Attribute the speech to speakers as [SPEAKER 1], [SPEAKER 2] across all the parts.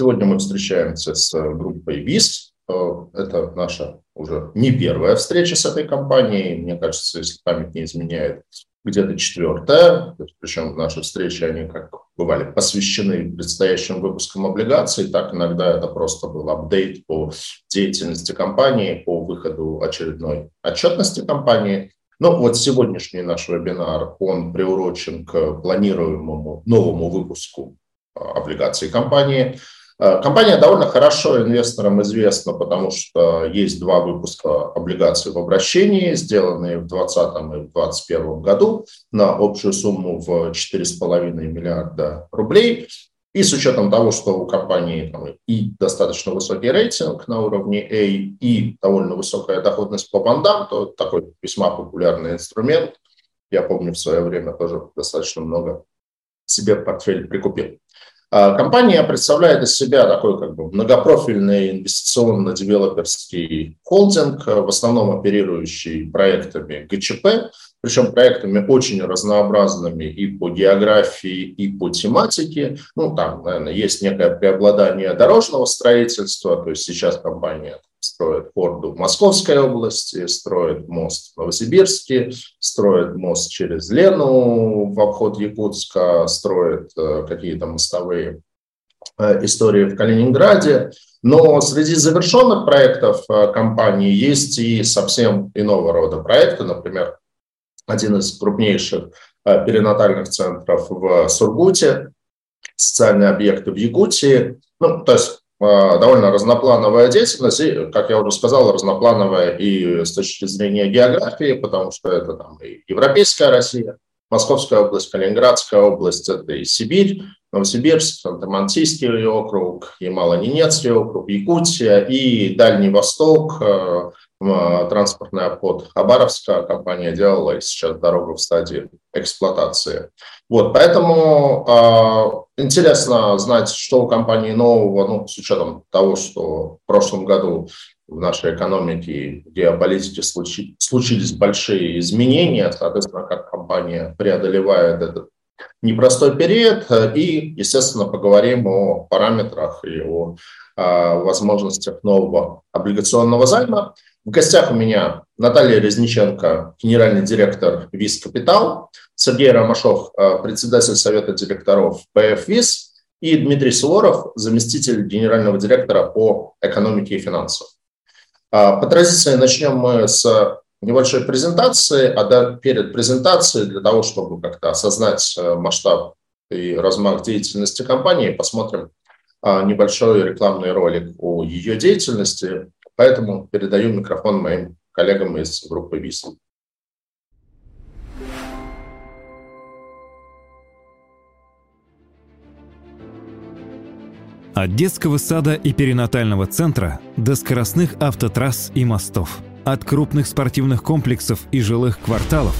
[SPEAKER 1] Сегодня мы встречаемся с группой ВИС. Это наша уже не первая встреча с этой компанией. Мне кажется, если память не изменяет, где-то четвертая. Причем наши встречи, они как бывали посвящены предстоящим выпускам облигаций, так иногда это просто был апдейт по деятельности компании, по выходу очередной отчетности компании. Ну вот сегодняшний наш вебинар, он приурочен к планируемому новому выпуску а, облигаций компании. А, компания довольно хорошо инвесторам известна, потому что есть два выпуска облигаций в обращении, сделанные в 2020 и в 2021 году на общую сумму в 4,5 миллиарда рублей. И с учетом того, что у компании там, и достаточно высокий рейтинг на уровне A, и довольно высокая доходность по бандам, то такой весьма популярный инструмент. Я помню, в свое время тоже достаточно много себе портфель прикупил. А компания представляет из себя такой как бы многопрофильный инвестиционно-девелоперский холдинг, в основном оперирующий проектами ГЧП, причем проектами очень разнообразными и по географии, и по тематике. Ну, там, наверное, есть некое преобладание дорожного строительства, то есть сейчас компания строит Форду в Московской области, строит мост в Новосибирске, строит мост через Лену в обход Якутска, строит э, какие-то мостовые э, истории в Калининграде. Но среди завершенных проектов э, компании есть и совсем иного рода проекты. Например, один из крупнейших перинатальных центров в Сургуте, социальные объекты в Якутии. Ну, то есть довольно разноплановая деятельность, и, как я уже сказал, разноплановая и с точки зрения географии, потому что это там и Европейская Россия, Московская область, Калининградская область, это и Сибирь, Новосибирск, Санта-Мансийский округ, Ямало-Ненецкий округ, Якутия и Дальний Восток, э, транспортный обход Хабаровска компания делала, и сейчас дорога в стадии эксплуатации. Вот, поэтому э, интересно знать, что у компании нового, ну, с учетом того, что в прошлом году в нашей экономике в геополитике случи, случились большие изменения, соответственно, как компания преодолевает этот непростой период, и, естественно, поговорим о параметрах и о э, возможностях нового облигационного займа. В гостях у меня Наталья Резниченко, генеральный директор ВИС Капитал, Сергей Ромашов, э, председатель совета директоров ПФ ВИС и Дмитрий Суворов, заместитель генерального директора по экономике и финансам. А, по традиции начнем мы с небольшой презентации, а перед презентацией для того, чтобы как-то осознать э, масштаб и размах деятельности компании, посмотрим небольшой рекламный ролик о ее деятельности, Поэтому передаю микрофон моим коллегам из группы ВИС.
[SPEAKER 2] От детского сада и перинатального центра до скоростных автотрасс и мостов. От крупных спортивных комплексов и жилых кварталов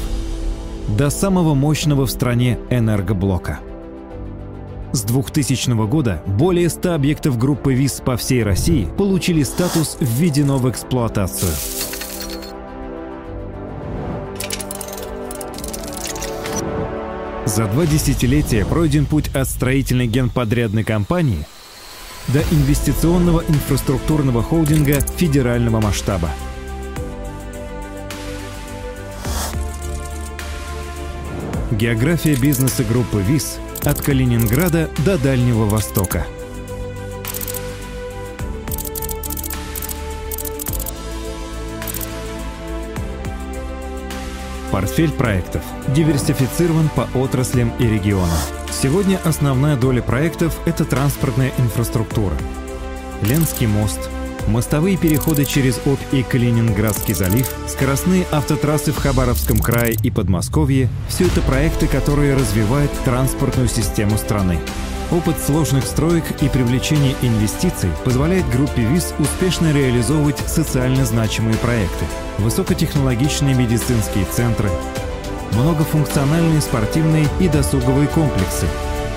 [SPEAKER 2] до самого мощного в стране энергоблока – с 2000 года более 100 объектов группы ВИС по всей России получили статус «Введено в эксплуатацию». За два десятилетия пройден путь от строительной генподрядной компании до инвестиционного инфраструктурного холдинга федерального масштаба. География бизнеса группы ВИС – от Калининграда до Дальнего Востока. Портфель проектов диверсифицирован по отраслям и регионам. Сегодня основная доля проектов – это транспортная инфраструктура. Ленский мост – Мостовые переходы через Обь и Калининградский залив, скоростные автотрассы в Хабаровском крае и Подмосковье – все это проекты, которые развивают транспортную систему страны. Опыт сложных строек и привлечение инвестиций позволяет группе ВИЗ успешно реализовывать социально значимые проекты, высокотехнологичные медицинские центры, многофункциональные спортивные и досуговые комплексы,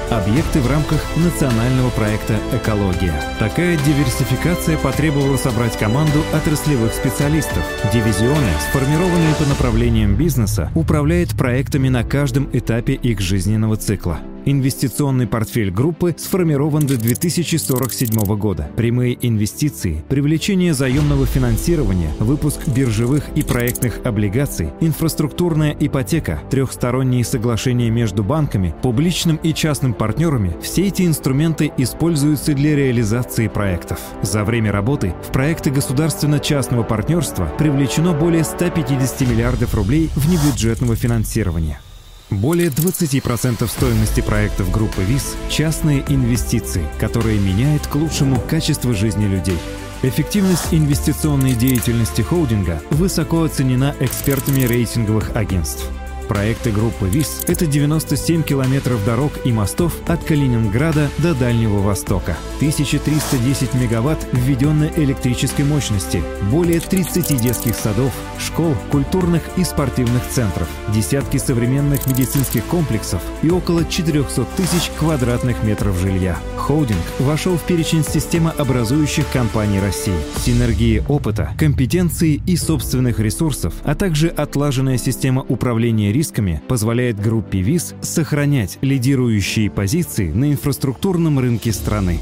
[SPEAKER 2] объекты в рамках национального проекта «Экология». Такая диверсификация потребовала собрать команду отраслевых специалистов. Дивизионы, сформированные по направлениям бизнеса, управляют проектами на каждом этапе их жизненного цикла. Инвестиционный портфель группы сформирован до 2047 года. Прямые инвестиции, привлечение заемного финансирования, выпуск биржевых и проектных облигаций, инфраструктурная ипотека, трехсторонние соглашения между банками, публичным и частным партнерами – все эти инструменты используются для реализации проектов. За время работы в проекты государственно-частного партнерства привлечено более 150 миллиардов рублей внебюджетного финансирования. Более 20% стоимости проектов группы ВИЗ – частные инвестиции, которые меняют к лучшему качество жизни людей. Эффективность инвестиционной деятельности холдинга высоко оценена экспертами рейтинговых агентств – Проекты группы ВИС – это 97 километров дорог и мостов от Калининграда до Дальнего Востока, 1310 мегаватт введенной электрической мощности, более 30 детских садов, школ, культурных и спортивных центров, десятки современных медицинских комплексов и около 400 тысяч квадратных метров жилья. Холдинг вошел в перечень системообразующих компаний России. Синергии опыта, компетенции и собственных ресурсов, а также отлаженная система управления рисками позволяет группе ВИЗ сохранять лидирующие позиции на инфраструктурном рынке страны.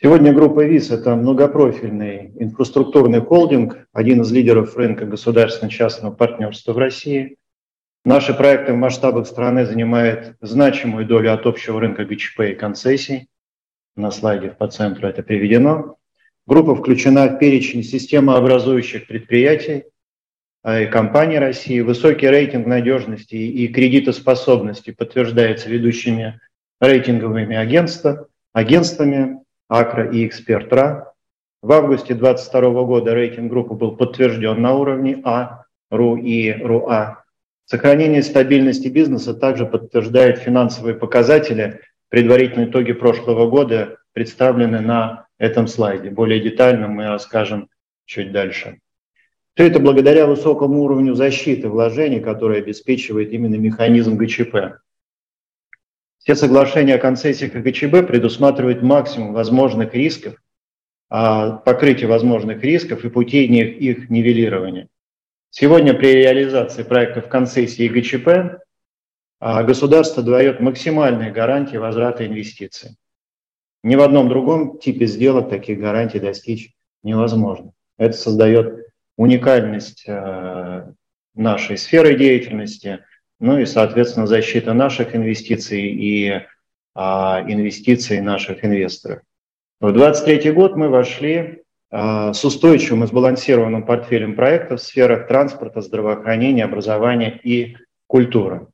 [SPEAKER 3] Сегодня группа ВИЗ – это многопрофильный инфраструктурный холдинг, один из лидеров рынка государственно-частного партнерства в России. Наши проекты в масштабах страны занимают значимую долю от общего рынка ГЧП и концессий. На слайде по центру это приведено. Группа включена в перечень системообразующих предприятий а, и компаний России. Высокий рейтинг надежности и кредитоспособности подтверждается ведущими рейтинговыми агентства, агентствами Акра и Экспертра. В августе 2022 года рейтинг группы был подтвержден на уровне А, РУ и РУА. Сохранение стабильности бизнеса также подтверждает финансовые показатели. Предварительные итоги прошлого года представлены на этом слайде. Более детально мы расскажем чуть дальше. Все это благодаря высокому уровню защиты вложений, который обеспечивает именно механизм ГЧП. Все соглашения о концессиях и ГЧБ предусматривают максимум возможных рисков, а, покрытие возможных рисков и путей их нивелирования. Сегодня при реализации проектов концессии и ГЧП а, государство дает максимальные гарантии возврата инвестиций. Ни в одном другом типе сделок таких гарантий достичь невозможно. Это создает уникальность э, нашей сферы деятельности, ну и, соответственно, защита наших инвестиций и а, инвестиций наших инвесторов. В 2023 год мы вошли а, с устойчивым и сбалансированным портфелем проектов в сферах транспорта, здравоохранения, образования и культуры.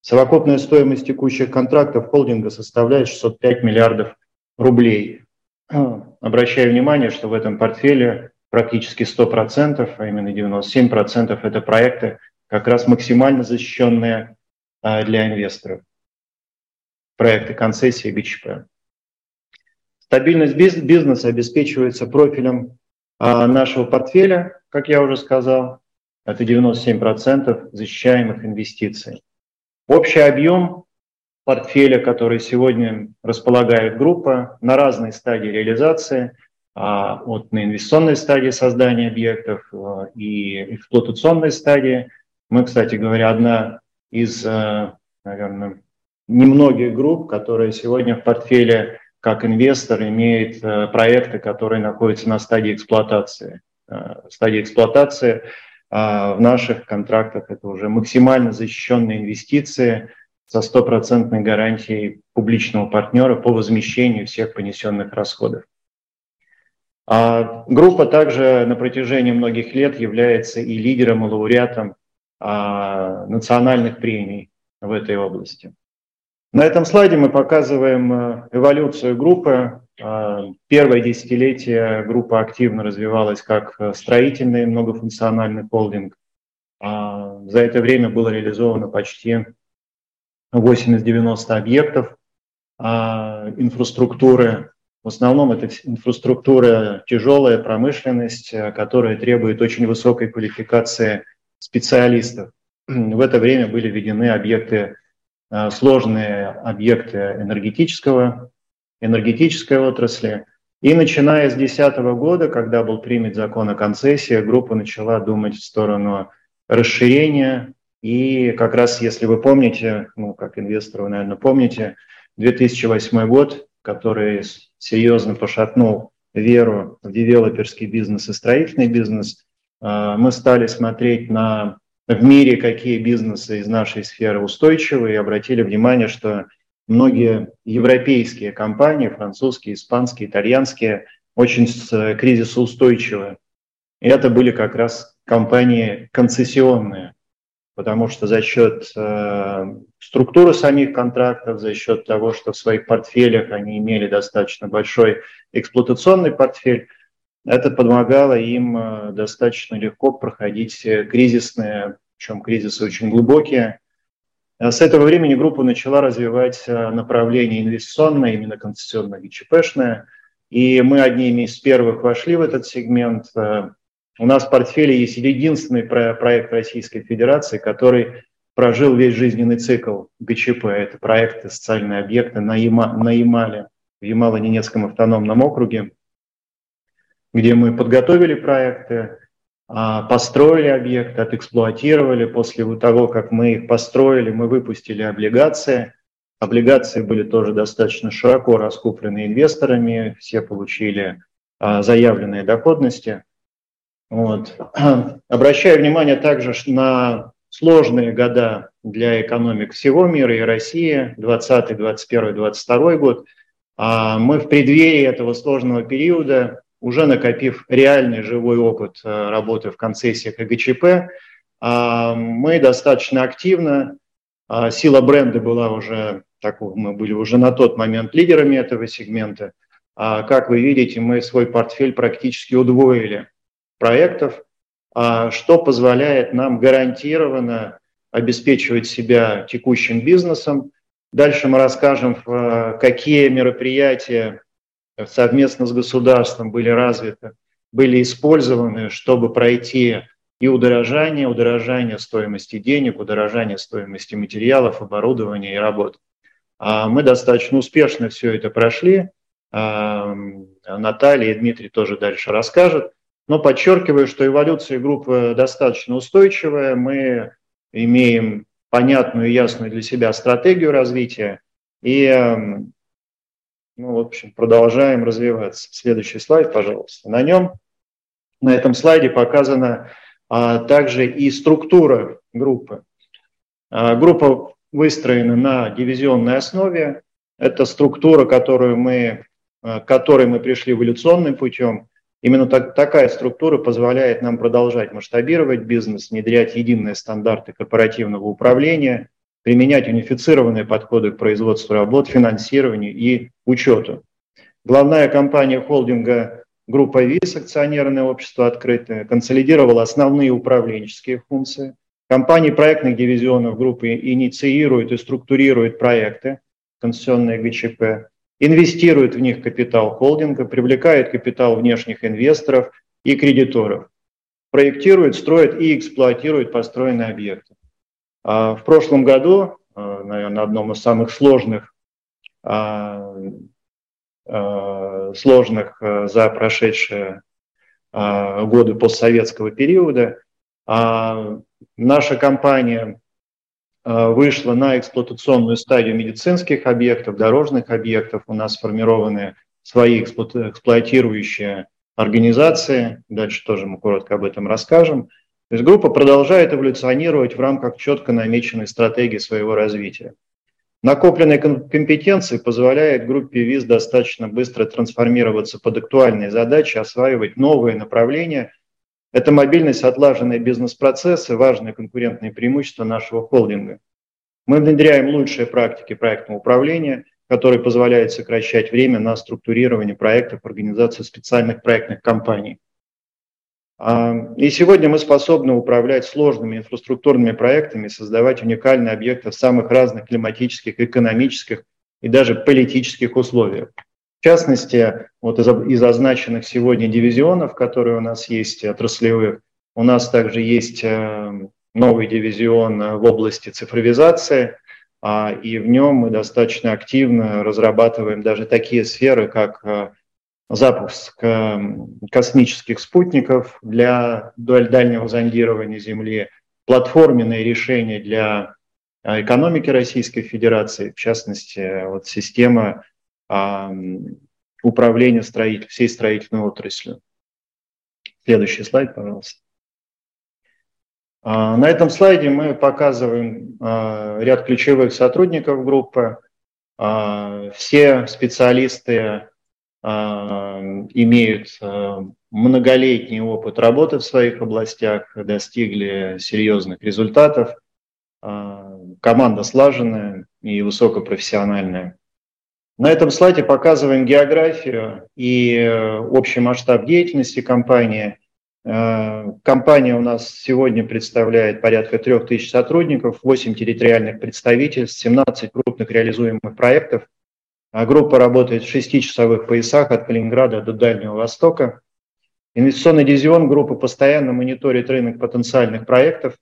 [SPEAKER 3] Совокупная стоимость текущих контрактов холдинга составляет 605 миллиардов рублей. Обращаю внимание, что в этом портфеле практически 100%, а именно 97% это проекты, как раз максимально защищенные а, для инвесторов. Проекты концессии ГЧП. Стабильность бизнеса обеспечивается профилем а, нашего портфеля, как я уже сказал, это 97% защищаемых инвестиций. Общий объем портфеля, который сегодня располагает группа на разной стадии реализации, а, от на инвестиционной стадии создания объектов а, и эксплуатационной стадии. Мы, кстати говоря, одна из, а, наверное, немногих групп, которые сегодня в портфеле как инвестор имеет проекты, которые находятся на стадии эксплуатации. Стадия эксплуатации в наших контрактах это уже максимально защищенные инвестиции, со стопроцентной гарантией публичного партнера по возмещению всех понесенных расходов. А группа также на протяжении многих лет является и лидером, и лауреатом а, национальных премий в этой области. На этом слайде мы показываем э, эволюцию группы. А, первое десятилетие группа активно развивалась как строительный многофункциональный холдинг. А, за это время было реализовано почти 80-90 объектов а, инфраструктуры. В основном это инфраструктура тяжелая, промышленность, э, которая требует очень высокой квалификации специалистов. В это время были введены объекты, э, сложные объекты энергетического, энергетической отрасли. И начиная с 2010 года, когда был принят закон о концессии, группа начала думать в сторону расширения И как раз, если вы помните, ну, как инвестор вы, наверное, помните, 2008 год, который серьезно пошатнул веру в девелоперский бизнес и строительный бизнес, а, мы стали смотреть на в мире, какие бизнесы из нашей сферы устойчивы, и обратили внимание, что многие европейские компании, французские, испанские, итальянские, очень кризисоустойчивы. И это были как раз компании концессионные, потому что за счет э, структуры самих контрактов, за счет того, что в своих портфелях они имели достаточно большой эксплуатационный портфель, это помогало им э, достаточно легко проходить кризисные, причем кризисы очень глубокие. А с этого времени группа начала развивать э, направление инвестиционное, именно концессионное ГЧПшное, и мы одними из первых вошли в этот сегмент. У нас в портфеле есть единственный проект Российской Федерации, который прожил весь жизненный цикл ГЧП. Это проекты социальные объекты на, Яма, на Ямале, в Ямало-Ненецком автономном округе, где мы подготовили проекты, а, построили объекты, отэксплуатировали. После того, как мы их построили, мы выпустили облигации. Облигации были тоже достаточно широко раскуплены инвесторами, все получили а, заявленные доходности – вот. Обращаю внимание также на сложные года для экономик всего мира и России, 20, 21, 22 год. А мы в преддверии этого сложного периода, уже накопив реальный живой опыт э, работы в концессиях и ГЧП, а, мы достаточно активно, а, сила бренда была уже, так, мы были уже на тот момент лидерами этого сегмента. Как вы видите, мы свой портфель практически удвоили проектов, а, что позволяет нам гарантированно обеспечивать себя текущим бизнесом. Дальше мы расскажем, какие мероприятия совместно с государством были развиты, были использованы, чтобы пройти и удорожание, удорожание стоимости денег, удорожание стоимости материалов, оборудования и работ. А мы достаточно успешно все это прошли. Наталья и Дмитрий тоже дальше расскажут. Но подчеркиваю, что эволюция группы достаточно устойчивая. Мы имеем понятную и ясную для себя стратегию развития и, эм, ну, в общем, продолжаем развиваться. Следующий слайд, пожалуйста. На нем, на этом слайде показана а, также и структура группы. А, группа выстроена на дивизионной основе. Это структура, которую мы, к которой мы пришли эволюционным путем. Именно так, такая структура позволяет нам продолжать масштабировать бизнес, внедрять единые стандарты корпоративного управления, применять унифицированные подходы к производству работ, финансированию и учету. Главная компания холдинга группа ВИС, акционерное общество открытое, консолидировала основные управленческие функции. Компании проектных дивизионов группы инициируют и структурируют проекты, концессионные ГЧП, инвестирует в них капитал холдинга, привлекает капитал внешних инвесторов и кредиторов, проектирует, строит и эксплуатирует построенные объекты. А в прошлом году, а, наверное, одном из самых сложных, а, сложных за прошедшие годы постсоветского периода, наша компания Э, вышла на эксплуатационную стадию медицинских объектов, дорожных объектов. У нас сформированы свои эксплуатирующие организации. Дальше тоже мы коротко об этом расскажем. То есть группа продолжает эволюционировать в рамках четко намеченной стратегии своего развития. Накопленные компетенции позволяют группе ВИЗ достаточно быстро трансформироваться под актуальные задачи, осваивать новые направления это мобильность, отлаженные бизнес-процессы, важное конкурентное преимущество нашего холдинга. Мы внедряем лучшие практики проектного управления, которые позволяют сокращать время на структурирование проектов, организацию специальных проектных компаний. А, и сегодня мы способны управлять сложными инфраструктурными проектами, создавать уникальные объекты в самых разных климатических, экономических и даже политических условиях. В частности, вот из, из означенных сегодня дивизионов, которые у нас есть, отраслевых, у нас также есть э, новый дивизион в области цифровизации, а, и в нем мы достаточно активно разрабатываем даже такие сферы, как э, запуск э, космических спутников для дальнего зондирования Земли, платформенные решения для экономики Российской Федерации, в частности, вот система управления строитель, всей строительной отраслью. Следующий слайд, пожалуйста. На этом слайде мы показываем ряд ключевых сотрудников группы. Все специалисты имеют многолетний опыт работы в своих областях, достигли серьезных результатов. Команда слаженная и высокопрофессиональная. На этом слайде показываем географию и э, общий масштаб деятельности компании. Э, компания у нас сегодня представляет порядка 3000 сотрудников, 8 территориальных представительств, 17 крупных реализуемых проектов. А группа работает в 6-часовых поясах от Калининграда до Дальнего Востока. Инвестиционный дивизион группы постоянно мониторит рынок потенциальных проектов,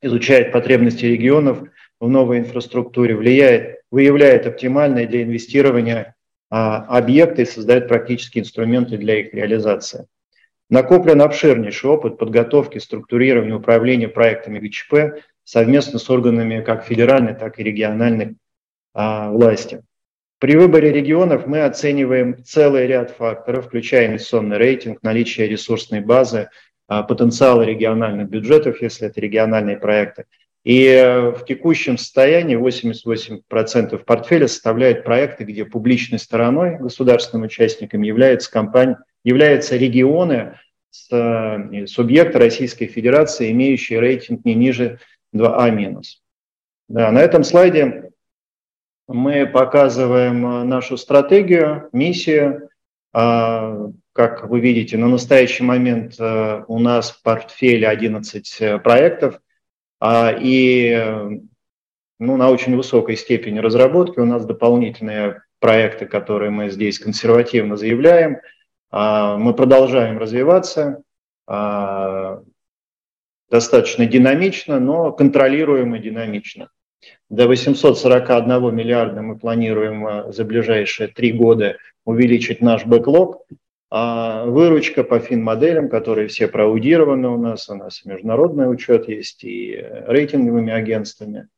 [SPEAKER 3] изучает потребности регионов в новой инфраструктуре, влияет выявляет оптимальные для инвестирования а, объекты и создает практические инструменты для их реализации. Накоплен обширнейший опыт подготовки, структурирования, управления проектами ГЧП совместно с органами как федеральной, так и региональной а, власти. При выборе регионов мы оцениваем целый ряд факторов, включая инвестиционный рейтинг, наличие ресурсной базы, а, потенциал региональных бюджетов, если это региональные проекты, и э, в текущем состоянии 88% портфеля составляют проекты, где публичной стороной, государственным участником является компания, являются регионы, э, субъекты Российской Федерации, имеющие рейтинг не ниже 2А-. Да, на этом слайде мы показываем э, нашу стратегию, миссию. А, как вы видите, на настоящий момент у нас в портфеле 11 проектов – а, и ну, на очень высокой степени разработки у нас дополнительные проекты, которые мы здесь консервативно заявляем. А, мы продолжаем развиваться а, достаточно динамично, но контролируемо динамично. До 841 миллиарда мы планируем за ближайшие три года увеличить наш бэклог. А выручка по фин-моделям, которые все проаудированы у нас, у нас международный учет есть и рейтинговыми агентствами.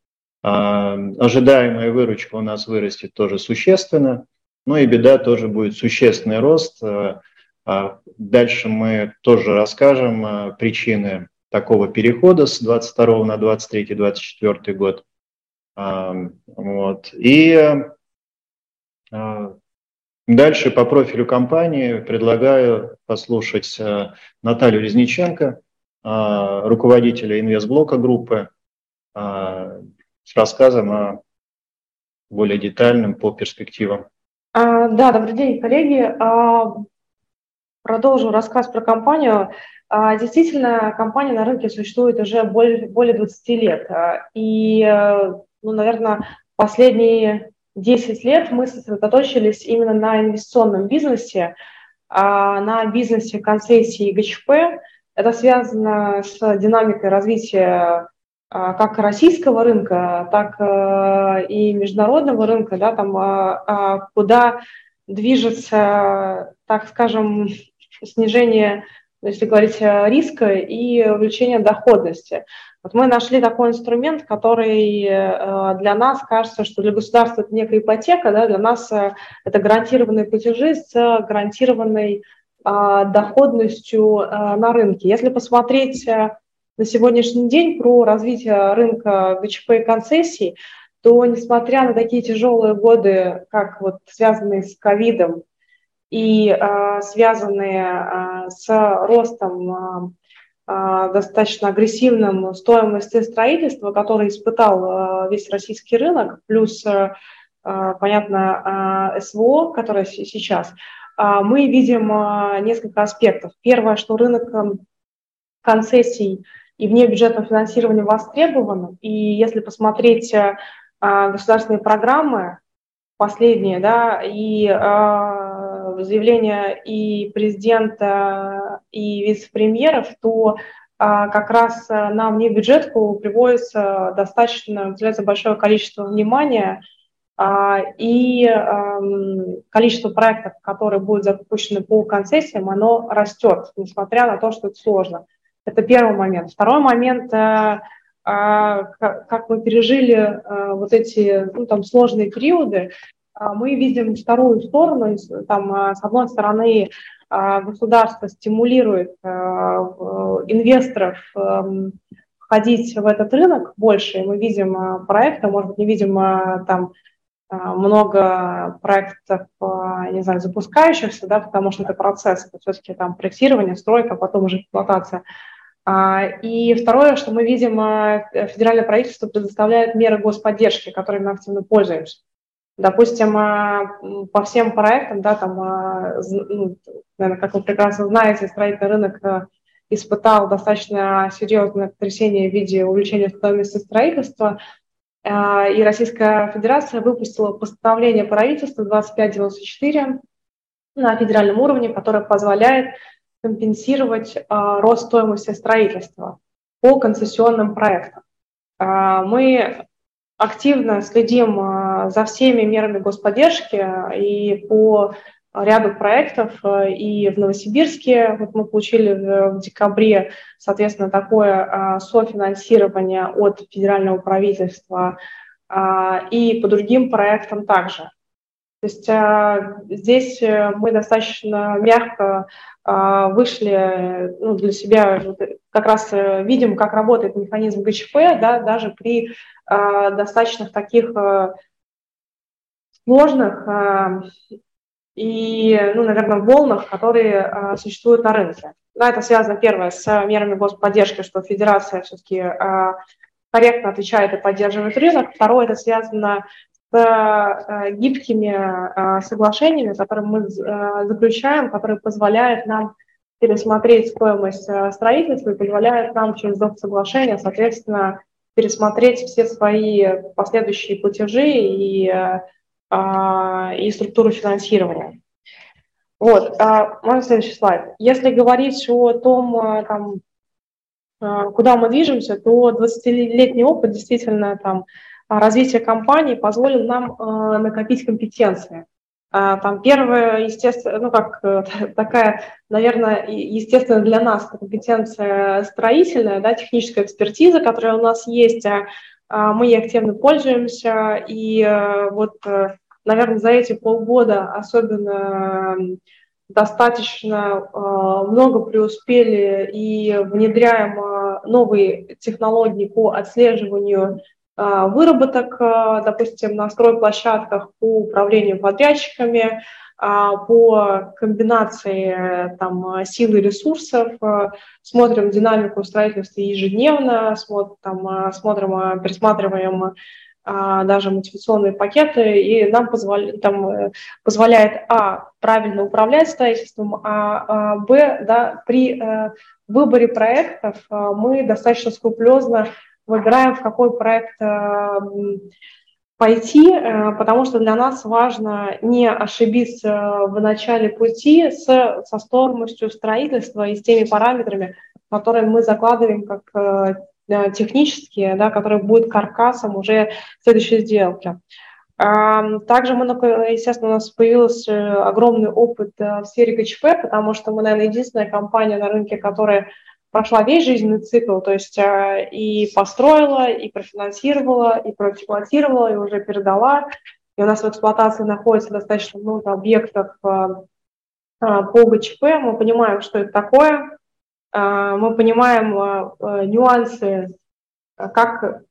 [SPEAKER 3] А ожидаемая выручка у нас вырастет тоже существенно, но и беда тоже будет существенный рост. А дальше мы тоже расскажем причины такого перехода с 22 на 23-24 год. Вот. И Дальше по профилю компании предлагаю послушать э, Наталью Резниченко, э, руководителя инвестблока группы, э, с рассказом о более детальным по перспективам.
[SPEAKER 4] А, да, добрый день, коллеги. А, продолжу рассказ про компанию. А, действительно, компания на рынке существует уже более, более 20 лет. И, ну, наверное, последние 10 лет мы сосредоточились именно на инвестиционном бизнесе, а на бизнесе концессии ГЧП. Это связано с динамикой развития а, как российского рынка, так э, и международного рынка, да, там, а, куда движется, так скажем, снижение, если говорить риска и увеличение доходности. Вот мы нашли такой инструмент, который э, для нас кажется, что для государства это некая ипотека, да, для нас э, это гарантированные платежи с гарантированной а, доходностью э, на рынке. Если посмотреть на сегодняшний день про развитие рынка ГЧП и концессий, то несмотря на такие тяжелые годы, как вот связанные с ковидом и связанные с ростом достаточно агрессивным стоимости строительства, который испытал а, весь российский рынок, плюс, а, понятно, СВО, которое сейчас, мы видим несколько аспектов. Первое, что рынок концессий и внебюджетного финансирования востребован, и если посмотреть государственные программы, последние, да, и заявления и президента, и вице-премьеров, то а, как раз а, на внебюджетку приводится достаточно, уделяется большое количество внимания, а, и количество проектов, которые будут запущены по концессиям, оно растет, несмотря на то, что это сложно. Это первый момент. Второй момент, как мы пережили вот эти ну, там, сложные периоды, мы видим вторую сторону. Там, с одной стороны, государство стимулирует инвесторов эм, входить в этот рынок больше. Мы видим проекты, может быть, не видим там а, много проектов, а, не знаю, запускающихся, да, потому что это процесс, это все-таки там проектирование, стройка, потом уже эксплуатация. А, и второе, что мы видим, федеральное правительство предоставляет меры господдержки, которыми мы активно пользуемся. Допустим, по всем проектам, да, там, ну, наверное, как вы прекрасно знаете, строительный рынок испытал достаточно серьезное потрясение в виде увеличения стоимости строительства – а, и Российская Федерация выпустила постановление правительства 2594 на федеральном уровне, которое позволяет компенсировать а, рост стоимости строительства по концессионным проектам. А, мы активно следим за всеми мерами господдержки и по ряду проектов э, и в Новосибирске. Вот мы получили в декабре, соответственно, такое софинансирование от федерального правительства и по другим проектам также. То есть здесь э, мы достаточно мягко вышли ну, для себя, как раз э, видим, как работает механизм ГЧП, да, даже при достаточно таких сложных и, ну, наверное, волнах, которые э, существуют на рынке. Да, это связано, первое, с мерами господдержки, что федерация все-таки э, корректно отвечает и поддерживает рынок. Второе, это связано с гибкими соглашениями, которые мы заключаем, которые позволяют нам пересмотреть стоимость строительства и позволяют нам через доп. соглашения, соответственно, пересмотреть все свои последующие платежи и а, и структуру финансирования. Вот, а, можно следующий слайд. Если говорить о том, а, там, куда мы движемся, то 20-летний опыт действительно там, развития компании позволил нам накопить компетенции. Там первое, естественно, ну как э, такая, наверное, естественно для нас компетенция строительная, да, техническая экспертиза, которая у нас есть, мы ей активно пользуемся, и э, вот э, наверное, за эти полгода особенно достаточно э, много преуспели и внедряем новые технологии по отслеживанию выработок, допустим, на стройплощадках по управлению подрядчиками, по комбинации там, сил и ресурсов, смотрим динамику строительства ежедневно, смотрим, там, смотрим пересматриваем а, даже мотивационные пакеты, и нам позволяет, там, э, позволяет, а, правильно управлять строительством, а, а б, да, при а, выборе проектов а, мы достаточно скрупулезно выбираем, в какой проект а, пойти, а, потому что для нас важно не ошибиться в начале пути с, со стоимостью строительства и с теми параметрами, которые мы закладываем как Э, технические, да, которые будут каркасом уже следующей сделки. Также мы, естественно, у нас появился огромный опыт э, в сфере ГЧП, потому что мы, наверное, единственная компания на рынке, которая прошла весь жизненный цикл, то есть э, и построила, и профинансировала, и проэксплуатировала, и уже передала. И у нас в эксплуатации находится достаточно много объектов по ГЧП. Мы понимаем, что это такое, мы понимаем нюансы, как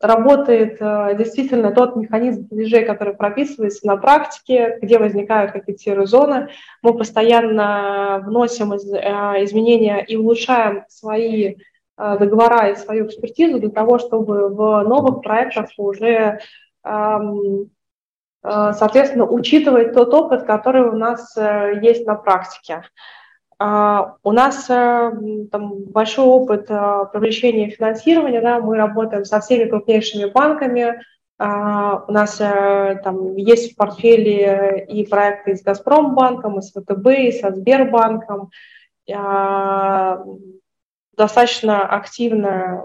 [SPEAKER 4] работает действительно тот механизм платежей, который прописывается на практике, где возникают какие-то серые зоны. Мы постоянно вносим изменения и улучшаем свои договора и свою экспертизу для того, чтобы в новых проектах уже соответственно, учитывать тот опыт, который у нас э, есть на практике. А, у нас э, там, большой опыт э, привлечения финансирования, да, мы работаем со всеми крупнейшими банками, а, у нас э, там есть в портфеле и проекты с Газпромбанком, и с ВТБ, и со Сбербанком. А, достаточно активно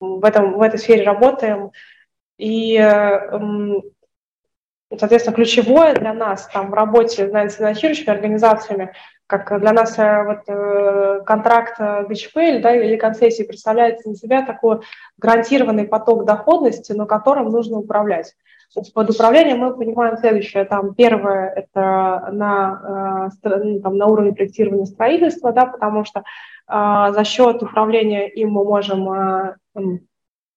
[SPEAKER 4] в, этом, в этой сфере работаем. И, соответственно, ключевое для нас там, в работе с финансирующими организациями как для нас вот, контракт ГЧП да, или концессии представляет на себя такой гарантированный поток доходности, но которым нужно управлять. Под управлением мы понимаем следующее. Там первое – это на, ну, там, на уровне проектирования строительства, да, потому что э, за счет управления им мы можем э,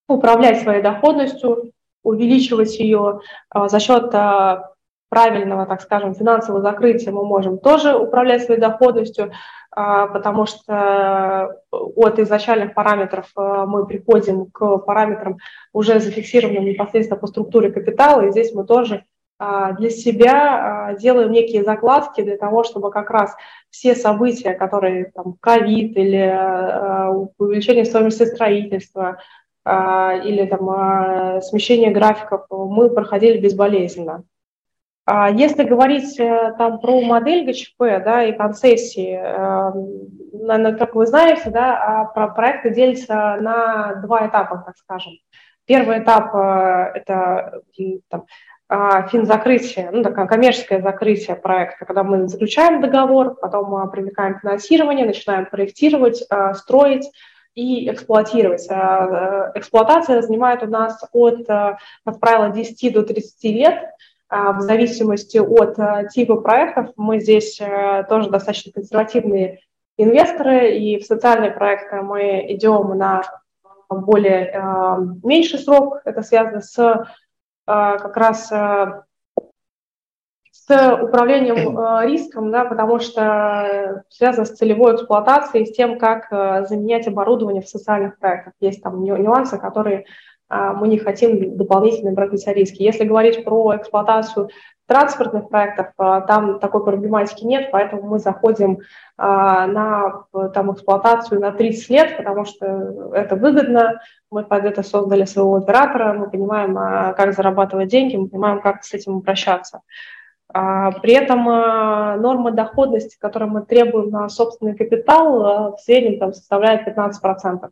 [SPEAKER 4] управлять своей доходностью, увеличивать ее э, за счет э, правильного, так скажем, финансового закрытия мы можем тоже управлять своей доходностью, потому что от изначальных параметров мы приходим к параметрам уже зафиксированным непосредственно по структуре капитала, и здесь мы тоже для себя делаем некие закладки для того, чтобы как раз все события, которые там ковид или увеличение стоимости строительства, а, или там а, смещение графиков мы проходили безболезненно. А если говорить э, там про модель ГЧП да, и концессии, наверное, как вы знаете, да, про проекты делятся на два этапа, так скажем. Первый этап э, – это там, финзакрытие, ну, такое коммерческое закрытие проекта, когда мы заключаем договор, потом привлекаем финансирование, начинаем проектировать, строить, и эксплуатировать. А, э, эксплуатация занимает у нас от, э, как правило, 10 до 30 лет, а, в зависимости от э, типа проектов. Мы здесь тоже достаточно консервативные инвесторы, и в социальные проекты мы идем на более меньший срок. Это связано с как раз с управлением э, риском, да, потому что связано с целевой эксплуатацией, с тем, как э, заменять оборудование в социальных проектах. Есть там нюансы, которые э, мы не хотим дополнительно брать на себя риски. Если говорить про эксплуатацию транспортных проектов, там такой проблематики нет, поэтому мы заходим на там, эксплуатацию на 30 лет, потому что это выгодно, мы под это создали своего оператора, мы понимаем, как зарабатывать деньги, мы понимаем, как с этим обращаться. А, при этом а, норма доходности, которую мы требуем на собственный капитал, а, в среднем там, составляет 15%.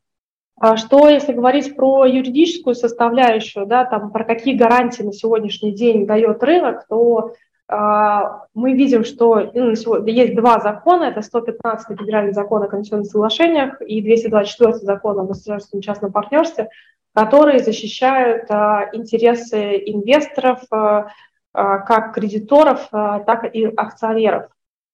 [SPEAKER 4] А что, если говорить про юридическую составляющую, да, там, про какие гарантии на сегодняшний день дает рынок, то а, мы видим, что ну, есть два закона, это 115 федеральный закон о конституционных соглашениях и 224 закон о государственном частном партнерстве, которые защищают а, интересы инвесторов, а, как кредиторов, так и акционеров.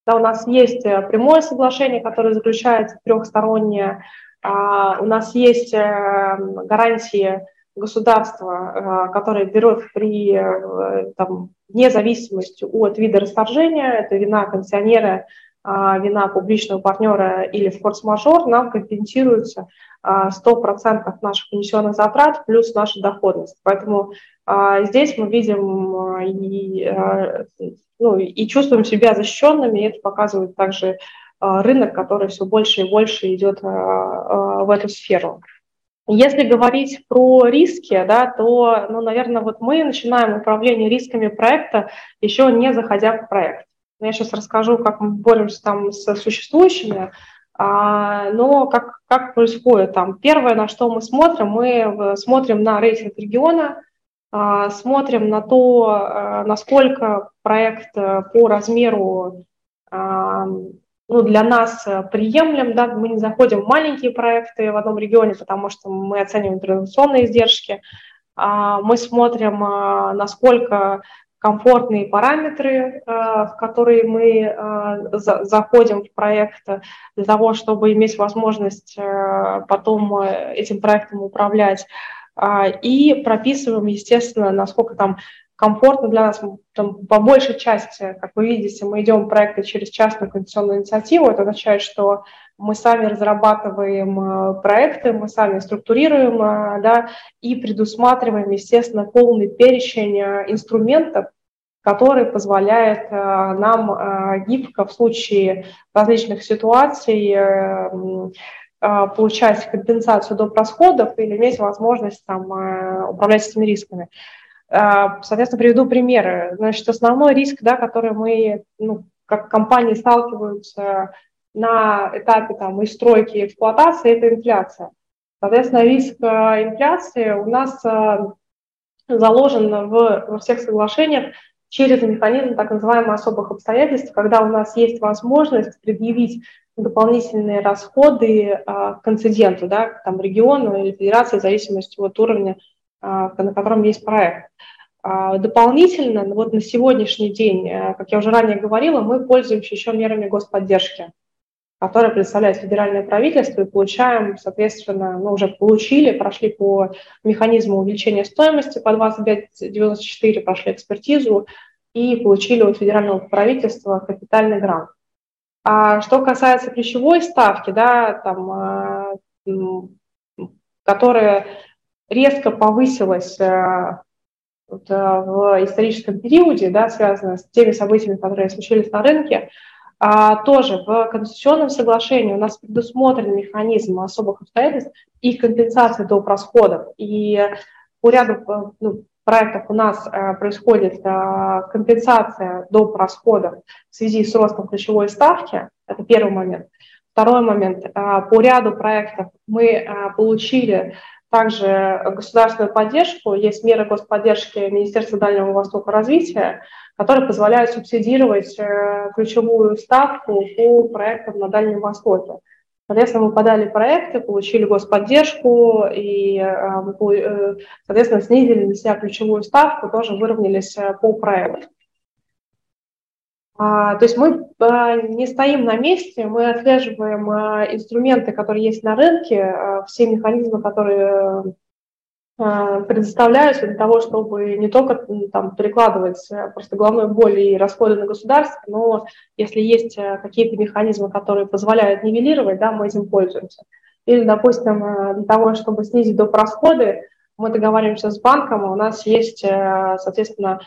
[SPEAKER 4] Да, у нас есть э, прямое соглашение, которое заключается трехстороннее, у нас есть э, гарантии государства, которые берут при э, там, вне зависимости от вида расторжения, это вина концессионера, вина публичного партнера или форс-мажор, нам компенсируется 100% наших внесенных затрат плюс наша доходность. Поэтому а здесь мы видим а, и, а, ну, и чувствуем себя защищенными, и это показывает также рынок, который все больше и больше идет в эту сферу. Если говорить про риски, да, то, ну, наверное, вот мы начинаем управление рисками проекта, еще не заходя в проект. Я сейчас расскажу, как мы боремся там с существующими, но как, как происходит там. Первое, на что мы смотрим, мы э, смотрим на рейтинг региона, а, смотрим на то, а, насколько проект э, по размеру а, ну, для нас приемлем, да, мы не заходим в маленькие проекты в одном регионе, потому что мы оцениваем традиционные издержки, мы смотрим, насколько комфортные параметры, в которые мы заходим в проект для того, чтобы иметь возможность потом э, этим проектом управлять. А, и прописываем, естественно, насколько там комфортно для нас. Там, по большей части, как вы видите, мы идем проекты через частную конституционную инициативу. Это означает, что мы сами разрабатываем э, проекты, мы сами структурируем э, да, и предусматриваем, естественно, полный перечень э, инструментов, который позволяет нам гибко в случае различных ситуаций получать компенсацию доп. расходов или иметь возможность там, управлять этими рисками. А, соответственно, приведу примеры. Значит, основной риск, да, который мы, ну, как компании сталкиваются на этапе там, и стройки, и эксплуатации, это инфляция. Соответственно, риск э, инфляции у нас э, заложен в, во всех соглашениях через механизм так называемых особых обстоятельств, когда у нас есть возможность предъявить дополнительные расходы а, к инциденту, да, там, региону или федерации, в зависимости от уровня, а, на котором есть проект. А, дополнительно, вот на сегодняшний день, как я уже ранее говорила, мы пользуемся еще мерами господдержки, которые предоставляет федеральное правительство, и получаем, соответственно, мы уже получили, прошли по механизму увеличения стоимости по 25,94, прошли экспертизу и получили от федерального правительства капитальный грант. А что касается ключевой ставки, да, там, а, которая резко повысилась а, вот, а, в историческом периоде, да, связанная с теми событиями, которые случились на рынке, тоже в Конституционном соглашении у нас предусмотрен механизм особых обстоятельств и компенсации доп. расходов. И по ряду ну, проектах у нас э, происходит э, компенсация доп. расходов в связи с ростом ключевой ставки. Это первый момент. Второй момент. Э, по ряду проектов мы получили также государственную поддержку. Есть меры господдержки Министерства Дальнего Востока развития, которые позволяют субсидировать ключевую ставку по проектам на Дальнем Востоке. Соответственно, мы подали проекты, получили господдержку и, э, э, соответственно, снизили для себя ключевую ставку, тоже выровнялись э, по проекту. А, то есть мы не стоим на месте, мы отслеживаем инструменты, которые есть на рынке, все механизмы, которые предоставляются для того, чтобы не только там, перекладывать просто головной боль и расходы на государство, но если есть какие-то механизмы, которые позволяют нивелировать, да, мы этим пользуемся. Или, допустим, для того, чтобы снизить доп. расходы, мы договариваемся с банком, у нас есть, соответственно,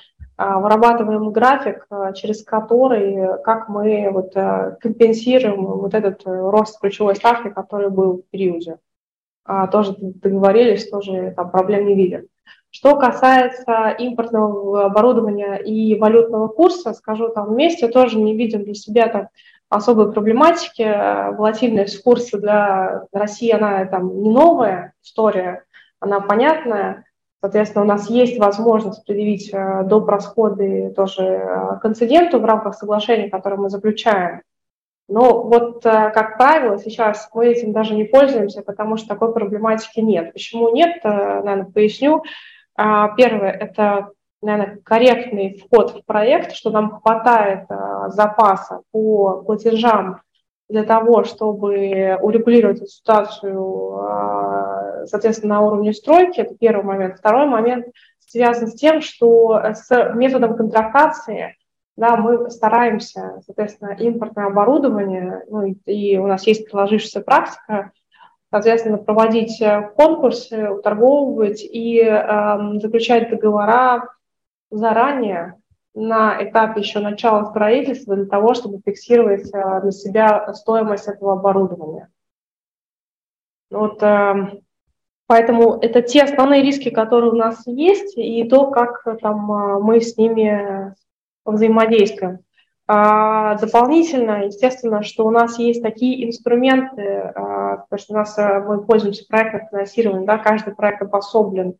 [SPEAKER 4] вырабатываем график, через который, как мы вот компенсируем вот этот рост ключевой ставки, который был в периоде а, тоже договорились, тоже там проблем не видят. Что касается импортного оборудования и валютного курса, скажу, там вместе тоже не видим для себя там особой проблематики. Волатильность курса для России, она там не новая история, она понятная. Соответственно, у нас есть возможность предъявить э, доп. расходы тоже э, к инциденту в рамках соглашения, которое мы заключаем. Но вот, э, как правило, сейчас мы этим даже не пользуемся, потому что такой проблематики нет. Почему нет, наверное, поясню. А, первое – это, наверное, корректный вход в проект, что нам хватает запаса по платежам для того, чтобы урегулировать эту ситуацию, соответственно, на уровне стройки. Это первый момент. Второй момент связан с тем, что с методом контрактации – да, мы стараемся, соответственно, импортное оборудование, ну, и, у нас есть сложившаяся практика, соответственно, проводить э, конкурсы, уторговывать и э, заключать договора заранее на этапе еще начала строительства для того, чтобы фиксировать э, для себя стоимость этого оборудования. Вот, э, поэтому это те основные риски, которые у нас есть, и то, как там, э, мы с ними взаимодействуем. А, дополнительно, естественно, что у нас есть такие инструменты, а, потому что у нас а, мы пользуемся проектным финансированием, да, каждый проект обособлен,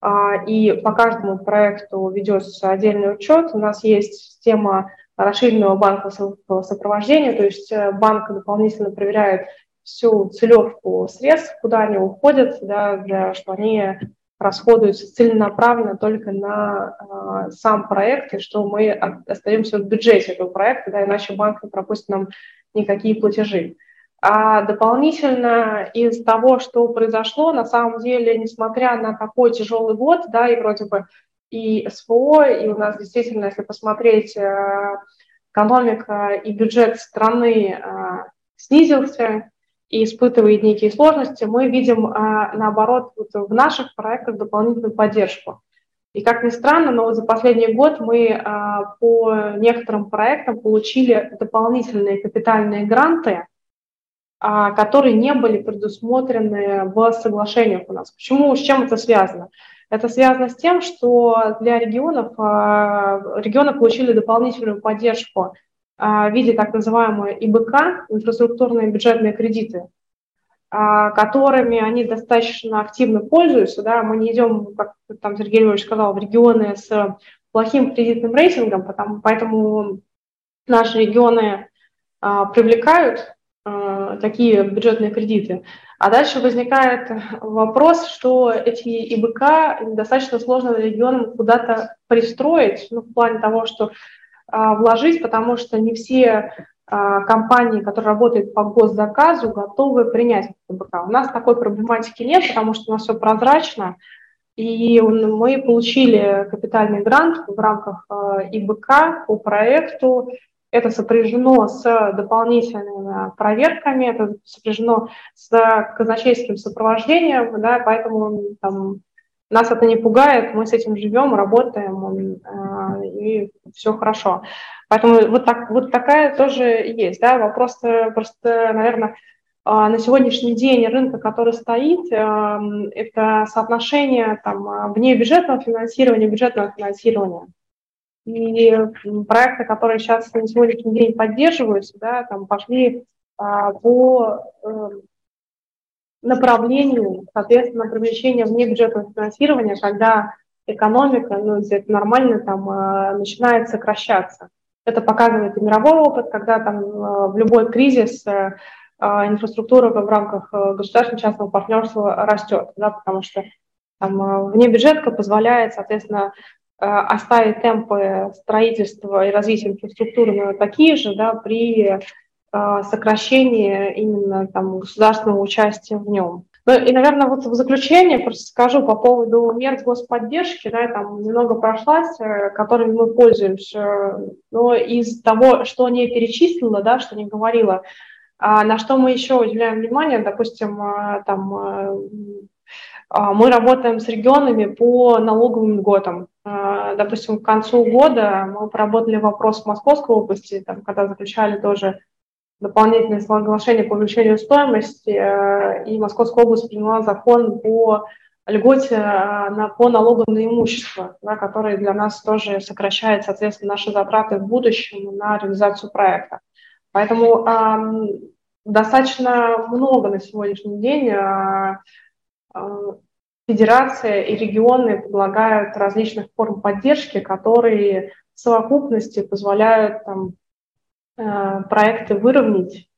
[SPEAKER 4] а, и по каждому проекту ведется отдельный учет. У нас есть система расширенного банковского сопровождения, то есть э, банк дополнительно проверяет всю целевку средств, куда они уходят, да, для, что они расходуются целенаправленно только на э, сам проект, и что мы остаемся в бюджете этого проекта, да, иначе банк не пропустит нам никакие платежи. А дополнительно из того, что произошло, на самом деле, несмотря на такой тяжелый год, да, и вроде бы и СВО, и у нас действительно, если посмотреть, э, экономика и бюджет страны э, снизился, и испытывает некие сложности, мы видим, а, наоборот, вот в наших проектах дополнительную поддержку. И как ни странно, но за последний год мы а, по некоторым проектам получили дополнительные капитальные гранты, а, которые не были предусмотрены в соглашениях у нас. Почему, с чем это связано? Это связано с тем, что для регионов регионы получили дополнительную поддержку в виде так называемой ИБК, инфраструктурные бюджетные кредиты, а, которыми они достаточно активно пользуются. Да? Мы не идем, как там Сергей Львович сказал, в регионы с плохим кредитным рейтингом, потому, поэтому наши регионы а, привлекают а, такие бюджетные кредиты. А дальше возникает вопрос, что эти ИБК достаточно сложно регионам куда-то пристроить, ну, в плане того, что а, вложить, потому что не все а, компании, которые работают по госзаказу, готовы принять ИБК. У нас такой проблематики нет, потому что у нас все прозрачно, и мы получили капитальный грант в рамках а, ИБК по проекту. Это сопряжено с дополнительными проверками, это сопряжено с казначейским сопровождением, да, поэтому там, нас это не пугает, мы с этим живем, работаем, э, и все хорошо. Поэтому вот, так, вот такая тоже есть. Да? Вопрос просто, наверное, а, на сегодняшний день рынка, который стоит, это соотношение там, внебюджетного финансирования, бюджетного финансирования. И проекты, которые сейчас на сегодняшний день поддерживаются, да, там пошли по направлению, соответственно, привлечения внебюджетного финансирования, когда экономика, ну, это нормально, там, э, начинает сокращаться. Это показывает и мировой опыт, когда там э, в любой кризис э, инфраструктура в рамках государственного частного партнерства растет, да, потому что там, внебюджетка позволяет, соответственно, оставить темпы строительства и развития инфраструктуры такие же да, при сокращение именно там, государственного участия в нем. Ну и, наверное, вот в заключение просто скажу по поводу мер господдержки, да, там немного прошлась, э, которыми мы пользуемся, но из того, что не перечислила, да, что не говорила, а на что мы еще уделяем внимание, допустим, там, а, мы работаем с регионами по налоговым льготам. Допустим, к концу года мы проработали вопрос в Московской области, там, когда заключали тоже дополнительное соглашение по увеличению стоимости, э, и Московская область приняла закон по льготе э, на, по налогу на имущество, да, который для нас тоже сокращает, соответственно, наши затраты в будущем на реализацию проекта. Поэтому э, достаточно много на сегодняшний день э, э, федерация и регионы предлагают различных форм поддержки, которые в совокупности позволяют там, проекты выровнять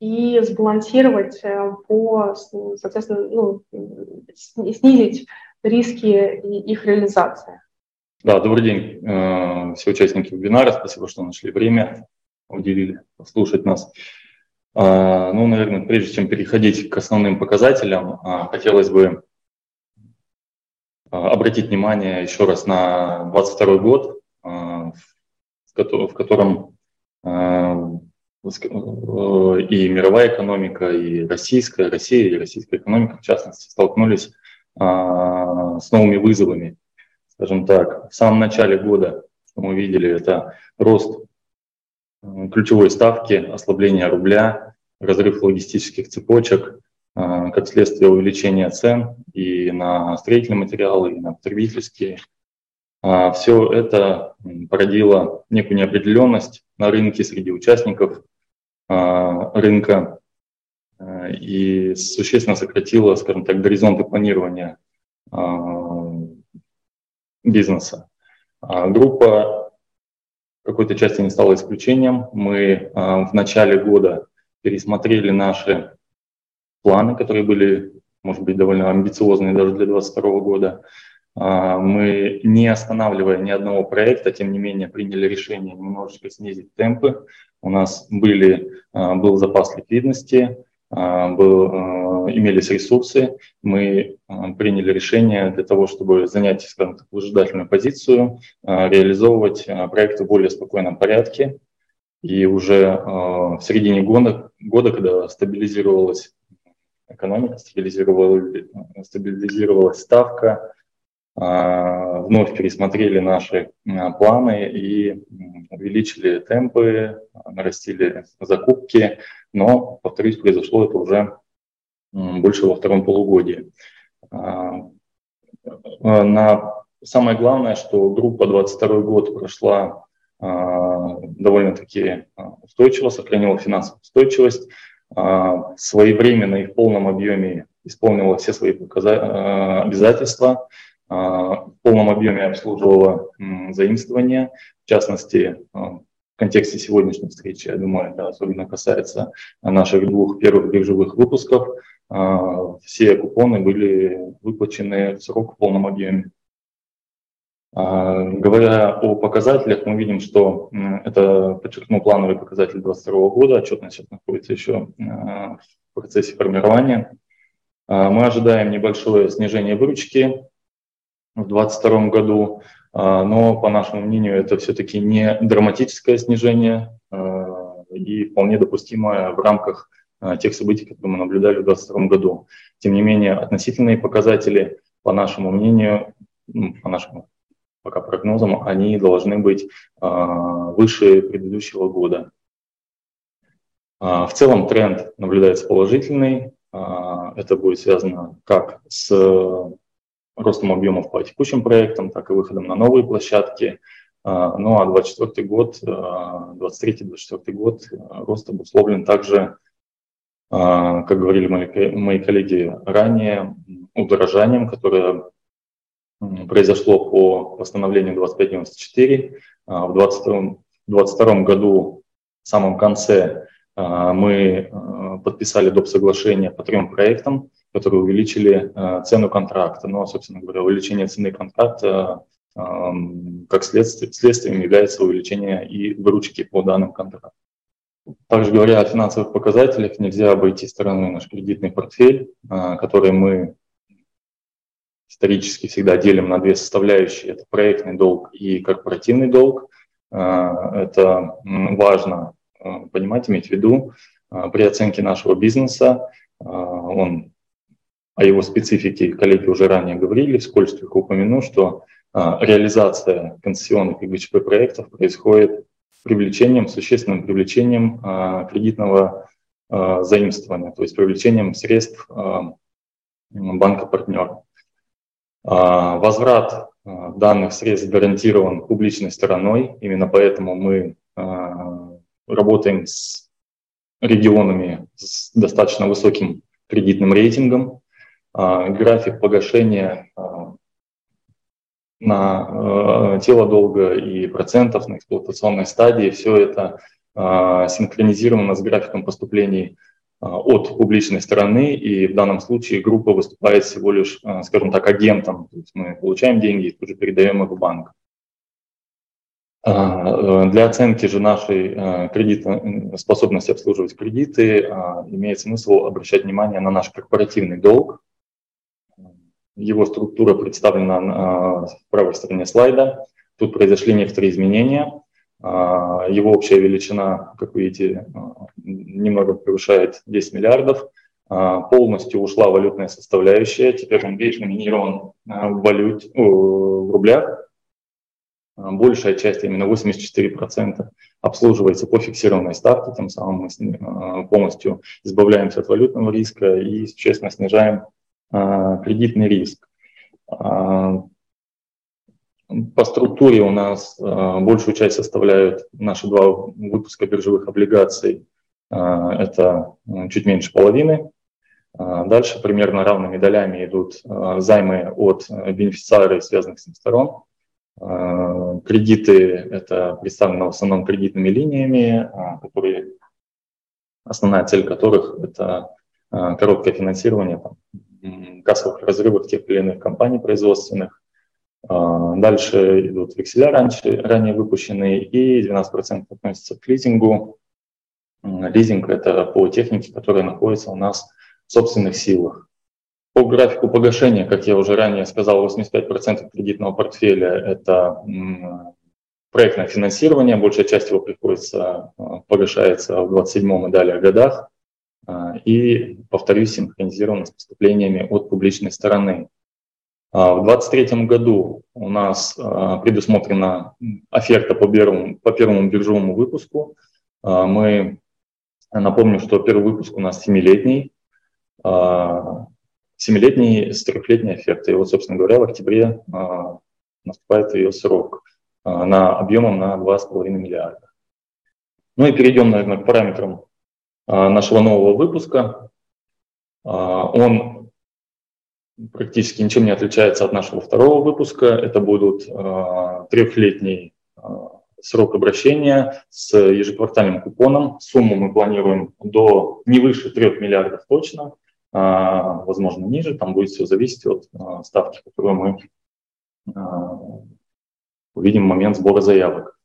[SPEAKER 4] и сбалансировать э, по, соответственно, ну, снизить риски их реализации.
[SPEAKER 5] Да, добрый день, э, все участники вебинара. Спасибо, что нашли время, уделили послушать нас. Ну, наверное, прежде чем переходить к основным показателям, хотелось бы обратить внимание еще раз на 2022 год, в котором Э, и мировая экономика, и российская, Россия, и российская экономика, в частности, столкнулись а, с новыми вызовами. Скажем так, в самом начале года, что мы видели, это рост э, ключевой ставки, ослабление рубля, разрыв логистических цепочек, э, как следствие увеличения цен и на строительные материалы, и на потребительские а, Все это породило некую неопределенность на рынке среди участников а, рынка а, и существенно сократило, скажем так, горизонты планирования бизнеса. Группа в какой-то части не стала исключением. Мы в начале года пересмотрели наши планы, которые были, может быть, довольно амбициозные даже для 2022 года, а, мы, не останавливая ни одного проекта, тем не менее, приняли решение немножечко снизить темпы. У нас были, а, был запас ликвидности, а, был, имелись ресурсы. Мы приняли решение для того, чтобы занять, скажем так, выжидательную позицию, реализовывать проекты в более спокойном порядке. И уже в середине года, года когда стабилизировалась экономика, стабилизировалась, стабилизировалась ставка, а, вновь пересмотрели наши а, планы и увеличили темпы, нарастили закупки, но, повторюсь, произошло это уже больше во втором полугодии. А, на самое главное, что группа 22 год прошла довольно-таки устойчиво, сохранила финансовую устойчивость, своевременно и в полном объеме исполнила все свои обязательства, в полном объеме обслуживала заимствование. В частности, в контексте сегодняшней встречи, я думаю, это особенно касается наших двух первых биржевых выпусков. Все купоны были выплачены в срок в полном объеме. Говоря о показателях, мы видим, что это, подчеркну, плановый показатель 2022 года, отчетность сейчас находится еще в процессе формирования. Мы ожидаем небольшое снижение выручки в 2022 году, но, по нашему мнению, это все-таки не драматическое снижение и вполне допустимое в рамках тех событий, которые мы наблюдали в 2022 году. Тем не менее, относительные показатели, по нашему мнению, по нашему пока прогнозам, они должны быть а, выше предыдущего года. А, в целом тренд наблюдается положительный. А, это будет связано как с ростом объемов по текущим проектам, так и выходом на новые площадки. Ну а 2024 год, 2023-2024 год рост обусловлен также, как говорили мои коллеги ранее, удорожанием, которое произошло по постановлению 2594. А, в 2022 году, в самом конце, а, мы а, подписали доп. соглашение по трем проектам, которые увеличили цену контракта. Ну, а, собственно говоря, увеличение цены контракта как следствие, следствием является увеличение и выручки по данным контрактам. Также говоря о финансовых показателях, нельзя обойти стороной наш кредитный портфель, который мы исторически всегда делим на две составляющие. Это проектный долг и корпоративный долг. Это важно понимать, иметь в виду при оценке нашего бизнеса. Он, о его специфике коллеги уже ранее говорили, вскользь только упомяну, что реализация концессионных и ГЧП проектов происходит привлечением, существенным привлечением кредитного заимствования, то есть привлечением средств банка-партнера. А, возврат а, данных средств гарантирован публичной стороной, именно поэтому мы а, работаем с регионами с достаточно высоким кредитным рейтингом. График погашения на тело долга и процентов на эксплуатационной стадии, все это синхронизировано с графиком поступлений а, от публичной стороны, и в данном случае группа выступает всего лишь, а, скажем так, агентом. То есть мы получаем деньги и тут же передаем их в банк. А, для оценки же нашей кредитной способности обслуживать кредиты имеет смысл обращать внимание на наш корпоративный долг. Его структура представлена в правой стороне слайда. Тут произошли некоторые изменения. А, его общая величина, как видите, а, немного превышает 10 миллиардов. Полностью ушла валютная составляющая. Теперь он весь номинирован в, валют, в рублях. Большая часть, именно 84%, обслуживается по фиксированной ставке. Тем самым мы полностью избавляемся от валютного риска и существенно снижаем кредитный риск. По структуре у нас э, большую часть составляют наши два выпуска биржевых облигаций. Это чуть меньше половины. Дальше примерно равными долями идут займы от бенефициара связанных с ним сторон. Кредиты – это представлено в основном кредитными линиями, которые, основная цель которых – это короткое финансирование кассовых разрывов тех или иных компаний производственных, а, дальше идут векселя раньше, ранее выпущенные, и 12% относятся к лизингу. Лизинг – это по технике, которая находится у нас в собственных силах. По графику погашения, как я уже ранее сказал, 85% кредитного портфеля – это проектное финансирование, большая часть его приходится, а, погашается в 27 и далее годах. А, и, повторюсь, синхронизировано с поступлениями от публичной стороны. А, в 2023 году у нас а, предусмотрена оферта по первому, по первому биржевому выпуску. Мы, напомню, что первый выпуск у нас семилетний, семилетний с трехлетней офертой. И вот, собственно говоря, в октябре наступает ее срок на объемом на 2,5 миллиарда. Ну и перейдем, наверное, к параметрам нашего нового выпуска. Он практически ничем не отличается от нашего второго выпуска. Это будут трехлетний срок обращения с ежеквартальным купоном. Сумму мы планируем до не выше 3 миллиардов точно, а, возможно, ниже. Там будет все зависеть от а, ставки, которую мы а, увидим в момент сбора заявок.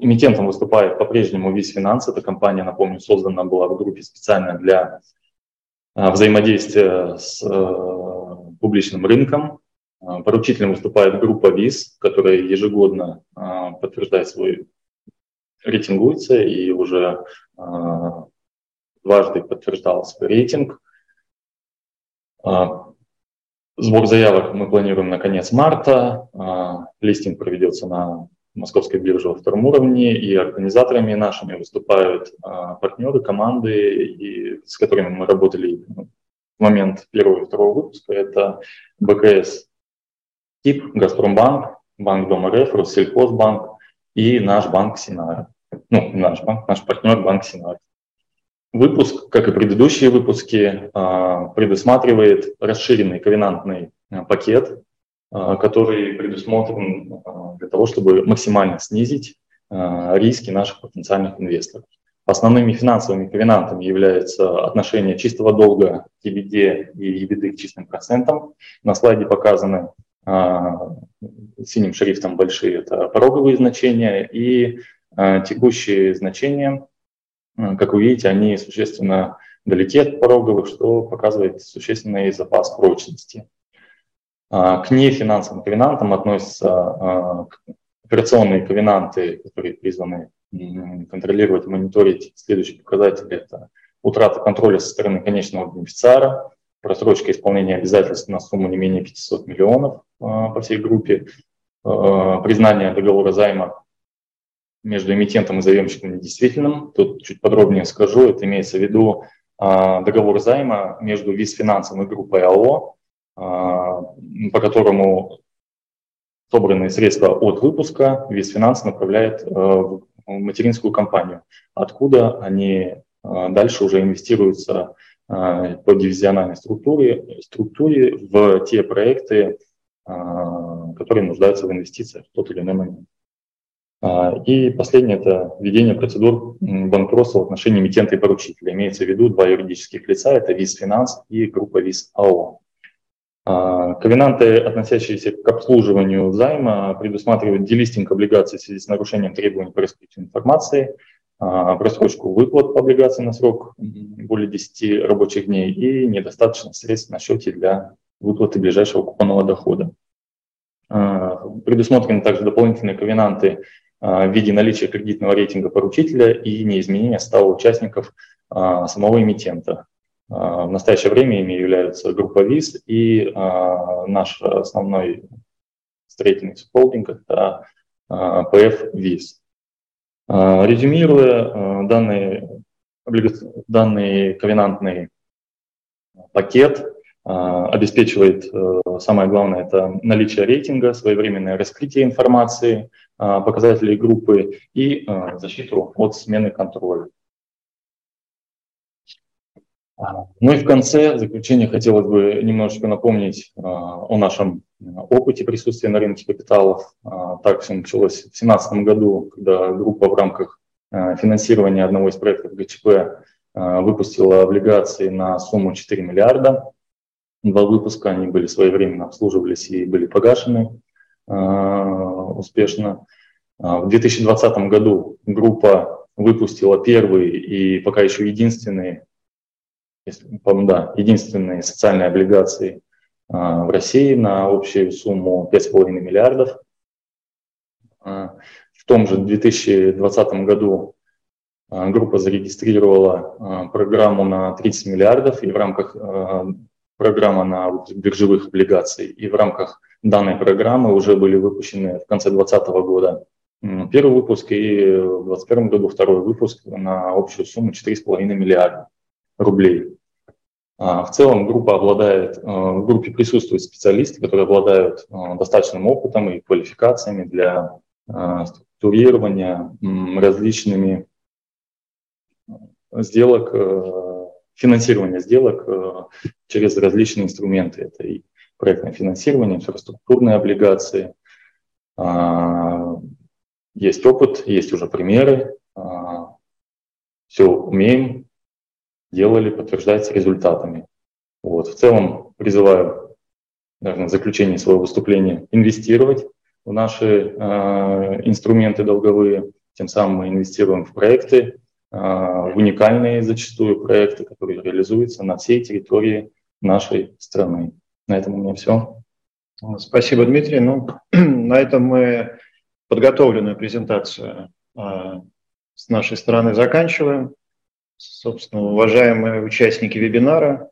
[SPEAKER 5] Эмитентом выступает по-прежнему Виз Финанс. Эта компания, напомню, создана была в группе специально для взаимодействия с публичным рынком. Поручителем выступает группа ВИЗ, которая ежегодно подтверждает свой рейтингуется и уже дважды подтверждал свой рейтинг. А, сбор заявок мы планируем на конец марта. А, листинг проведется на Московской бирже во втором уровне, и организаторами нашими выступают а, партнеры, команды, и с которыми мы работали в момент первого и второго выпуска. Это БКС ТИП, Газпромбанк, Банк Дом РФ, Россельхозбанк и наш банк Синара. Ну, наш банк, наш партнер Банк Синара. Выпуск, как и предыдущие выпуски, а, предусматривает расширенный ковенантный а, пакет, который предусмотрен для того, чтобы максимально снизить риски наших потенциальных инвесторов. Основными финансовыми ковенантами являются отношения чистого долга к EBITDA и EBITDA к чистым процентам. На слайде показаны синим шрифтом большие это пороговые значения и текущие значения как вы видите, они существенно далеки от пороговых, что показывает существенный запас прочности. А, к нефинансовым ковенантам относятся а, операционные ковенанты, которые призваны контролировать, мониторить следующие показатели. Это утрата контроля со стороны конечного бенефициара, просрочка исполнения обязательств на сумму не менее 500 миллионов а, по всей группе, признание договора займа между эмитентом и заемщиком недействительным. Тут чуть подробнее скажу. Это имеется в виду договор займа между Визфинансом и группой АО, по которому собранные средства от выпуска Визфинанс направляет а, в материнскую компанию, откуда они дальше уже инвестируются по дивизиональной структуре, структуре в те проекты, которые нуждаются в инвестициях в тот или иной момент. А, и последнее – это введение процедур банкротства в отношении эмитента и поручителя. Имеется в виду два юридических лица – это ВИЗ Финанс и группа ВИЗ АО. А, ковенанты, относящиеся к обслуживанию займа, предусматривают делистинг облигаций в связи с нарушением требований по раскрытию информации, а, просрочку выплат по облигации на срок более 10 рабочих дней и недостаточно средств на счете для выплаты ближайшего купонного дохода. Предусмотрены также дополнительные ковенанты а, в виде наличия кредитного рейтинга поручителя и неизменения стала участников а, самого эмитента. А, в настоящее время ими являются группа ВИЗ и наш основной строительный холдинг – это ПФ ВИЗ. Резюмируя, данный, данный ковенантный пакет обеспечивает, самое главное, это наличие рейтинга, своевременное раскрытие информации – а, показателей группы и а, защиту от смены контроля. А, ну и в конце, заключение, хотелось бы немножечко напомнить о нашем опыте присутствия на рынке капиталов. Так все началось в 2017 году, когда группа в рамках финансирования одного из проектов ГЧП выпустила облигации на сумму 4 миллиарда. Два выпуска, они были своевременно обслуживались и были погашены. А, успешно. А, в 2020 году группа выпустила первые и пока еще единственные, да, единственные социальные облигации а, в России на общую сумму 5,5 миллиардов. В том же 2020 году группа зарегистрировала программу на 30 миллиардов, и в рамках программы на биржевых облигаций, и в рамках данной программы уже были выпущены в конце 2020 года первый выпуск и в 2021 году второй выпуск на общую сумму 4,5 миллиарда рублей. А, в целом группа обладает, э, в группе присутствуют специалисты, которые обладают э, достаточным опытом и квалификациями для э, структурирования различными сделок финансирования сделок через различные инструменты. Это и проектное финансирование, инфраструктурные облигации. Есть опыт, есть уже примеры. Все умеем, делали, подтверждается результатами. Вот. В целом призываю, наверное, в заключении своего выступления инвестировать в наши э, инструменты долговые. Тем самым мы инвестируем в проекты, э, в уникальные зачастую проекты, которые реализуются на всей территории нашей страны. На этом у меня все.
[SPEAKER 3] Спасибо, Дмитрий. Ну, на этом мы подготовленную презентацию э, с нашей стороны заканчиваем. Собственно, уважаемые участники вебинара,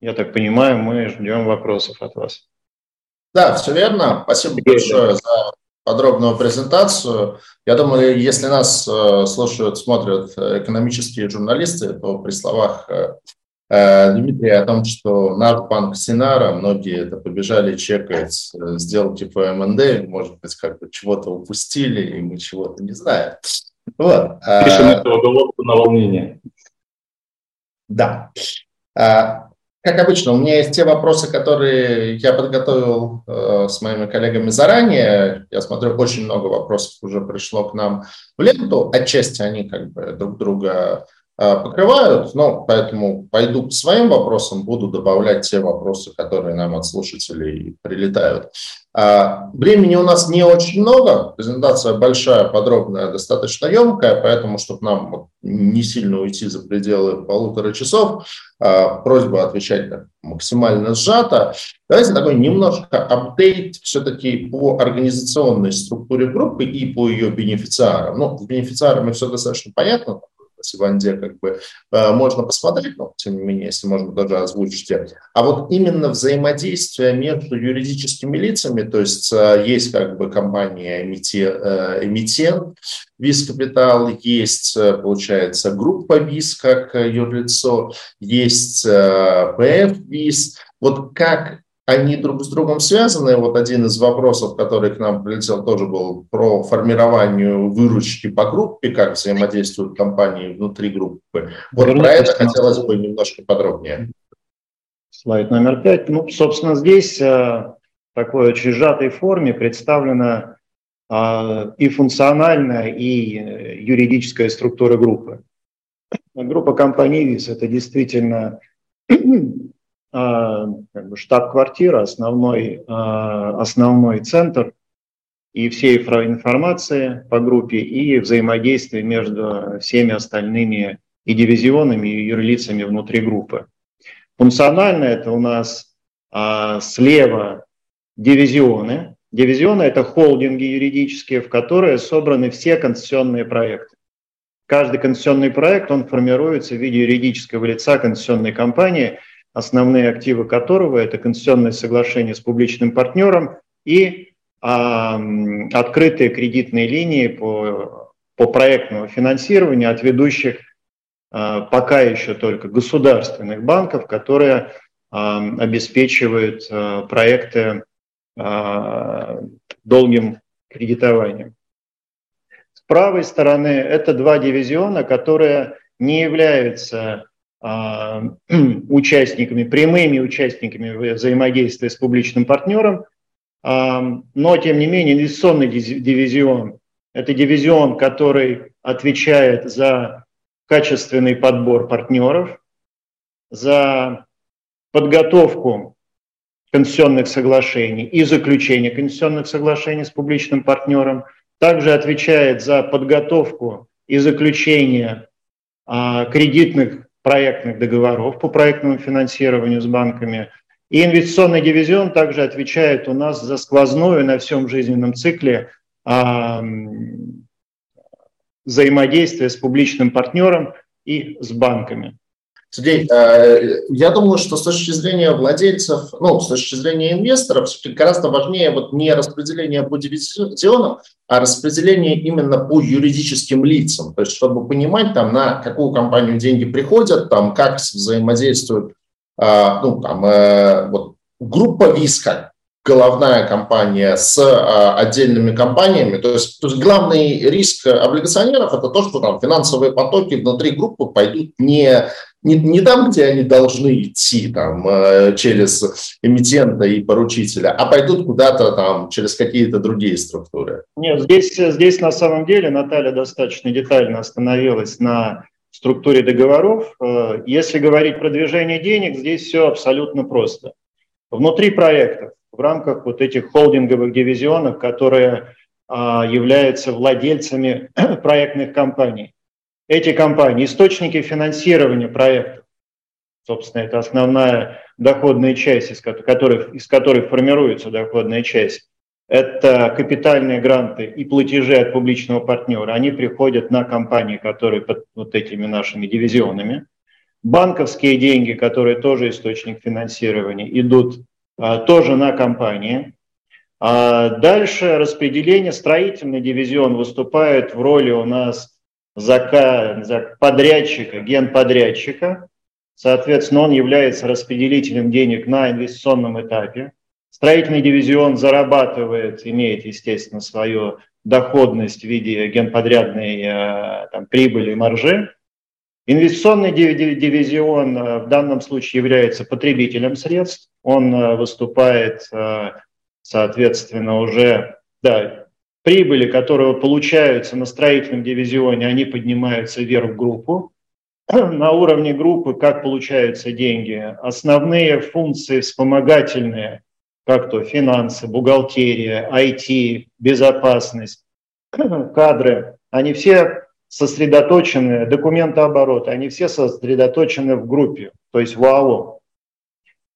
[SPEAKER 3] я так понимаю, мы ждем вопросов от вас.
[SPEAKER 1] Да, все верно. Спасибо большое за подробную презентацию. Я думаю, если нас э, слушают, смотрят экономические журналисты, то при словах э, э, Дмитрия о том, что наш банк Синара, многие это побежали чекать сделки по МНД, может быть, как-то чего-то упустили, и мы чего-то не знаем.
[SPEAKER 5] Пишем а, этого головку на волнение.
[SPEAKER 1] Да. А, как обычно, у меня есть те вопросы, которые я подготовил э, с моими коллегами заранее. Я смотрю, очень много вопросов уже пришло к нам в ленту. Отчасти они как бы друг друга э, покрывают, но поэтому пойду к своим вопросам, буду добавлять те вопросы, которые нам от слушателей прилетают. А, времени у нас не очень много, презентация большая, подробная, достаточно емкая, поэтому, чтобы нам не сильно уйти за пределы полутора часов, а, просьба отвечать максимально сжато. Давайте такой немножко апдейт все-таки по организационной структуре группы и по ее бенефициарам. Ну, с бенефициарами все достаточно понятно, Сиванде как бы э, можно посмотреть, но тем не менее, если можно даже озвучить. А вот именно взаимодействие между юридическими лицами, то есть э, есть как бы компания э, эмитент, Виз Капитал, есть, получается, группа Виз как юрлицо, есть ПФ Виз. Вот как они друг с другом связаны. Вот один из вопросов, который к нам прилетел, тоже был про формирование выручки по группе, как взаимодействуют компании внутри группы. Вот Вернее, про это хотелось бы немножко подробнее.
[SPEAKER 3] Слайд номер пять. Ну, собственно, здесь э, в такой очень сжатой форме представлена э, и функциональная, и э, юридическая структура группы. Группа компаний ВИС – это действительно как бы штаб-квартира, основной, а, основной центр и всей информации по группе, и взаимодействие между всеми остальными и дивизионами, и юрлицами внутри группы. Функционально это у нас а, слева дивизионы. Дивизионы – это холдинги юридические, в которые собраны все концессионные проекты. Каждый концессионный проект, он формируется в виде юридического лица концессионной компании – основные активы которого это концессионное соглашение с публичным партнером и а, открытые кредитные линии по, по проектному финансированию от ведущих а, пока еще только государственных банков, которые а, обеспечивают а, проекты а, долгим кредитованием. С правой стороны это два дивизиона, которые не являются участниками, прямыми участниками взаимодействия с публичным партнером, а, но, тем не менее, инвестиционный дивизион – это дивизион, который отвечает за качественный подбор партнеров, за подготовку конституционных соглашений и заключение конституционных соглашений с публичным партнером, также отвечает за подготовку и заключение а, кредитных проектных договоров по проектному финансированию с банками. И инвестиционный дивизион также отвечает у нас за сквозную на всем жизненном цикле а, взаимодействие с публичным партнером и с банками.
[SPEAKER 1] Сергей, э, я думаю, что с точки зрения владельцев, ну, с точки зрения инвесторов, гораздо важнее вот не распределение по дивизионам, а распределение именно по юридическим лицам. То есть, чтобы понимать, там, на какую компанию деньги приходят, там, как взаимодействуют, э, ну, там, э, вот, группа ВИСКа, головная компания с а, отдельными компаниями. То есть, то есть главный риск облигационеров – это то, что там финансовые потоки внутри группы пойдут не не, не там, где они должны идти, там, э, через эмитента и поручителя, а пойдут куда-то там через какие-то другие структуры?
[SPEAKER 3] Нет, здесь, здесь на самом деле Наталья достаточно детально остановилась на структуре договоров. Э, если говорить про движение денег, здесь все абсолютно просто. Внутри проектов, в рамках вот этих холдинговых дивизионов, которые а, являются владельцами проектных компаний, эти компании, источники финансирования проектов, собственно, это основная доходная часть, из которой, из которой формируется доходная часть, это капитальные гранты и платежи от публичного партнера. Они приходят на компании, которые под вот этими нашими дивизионами. Банковские деньги, которые тоже источник финансирования, идут а, тоже на компании. А дальше распределение. Строительный дивизион выступает в роли у нас за подрядчика, генподрядчика. Соответственно, он является распределителем денег на инвестиционном этапе. Строительный дивизион зарабатывает, имеет, естественно, свою доходность в виде генподрядной э, там, прибыли и маржи. Инвестиционный дивизион э, в данном случае является потребителем средств. Он э, выступает, соответственно, уже да, прибыли, которые получаются на строительном дивизионе, они поднимаются вверх в группу. На уровне группы как получаются деньги? Основные функции вспомогательные, как то финансы, бухгалтерия, IT, безопасность, кадры, они все сосредоточены, документооборот, они все сосредоточены в группе, то есть в АО.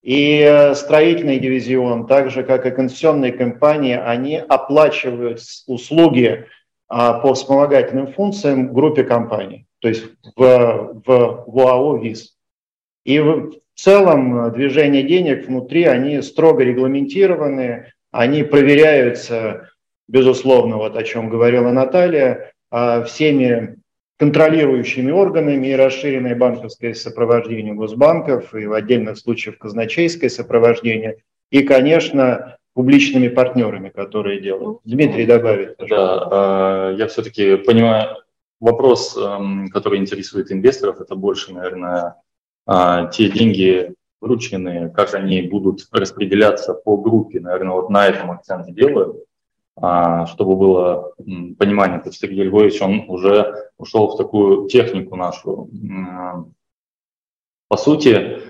[SPEAKER 3] И э, строительный дивизион, так же как и концессионные компании, они оплачивают услуги а, по вспомогательным функциям группе компаний, то есть в, в, в УАО ВИЗ. И в целом движение денег внутри, они строго регламентированы, они проверяются, безусловно, вот о чем говорила Наталья, а, всеми контролирующими органами и расширенное банковское сопровождение госбанков, и в отдельных случаях казначейское сопровождение, и, конечно, публичными партнерами, которые делают. Дмитрий добавит.
[SPEAKER 5] Да, а, я все-таки понимаю, вопрос, эм, который интересует инвесторов, это больше, наверное, а, те деньги, врученные, как они будут распределяться по группе. Наверное, вот на этом акцент делаю. А, чтобы было понимание, то есть Сергей Львович, он уже ушел в такую технику нашу. По сути,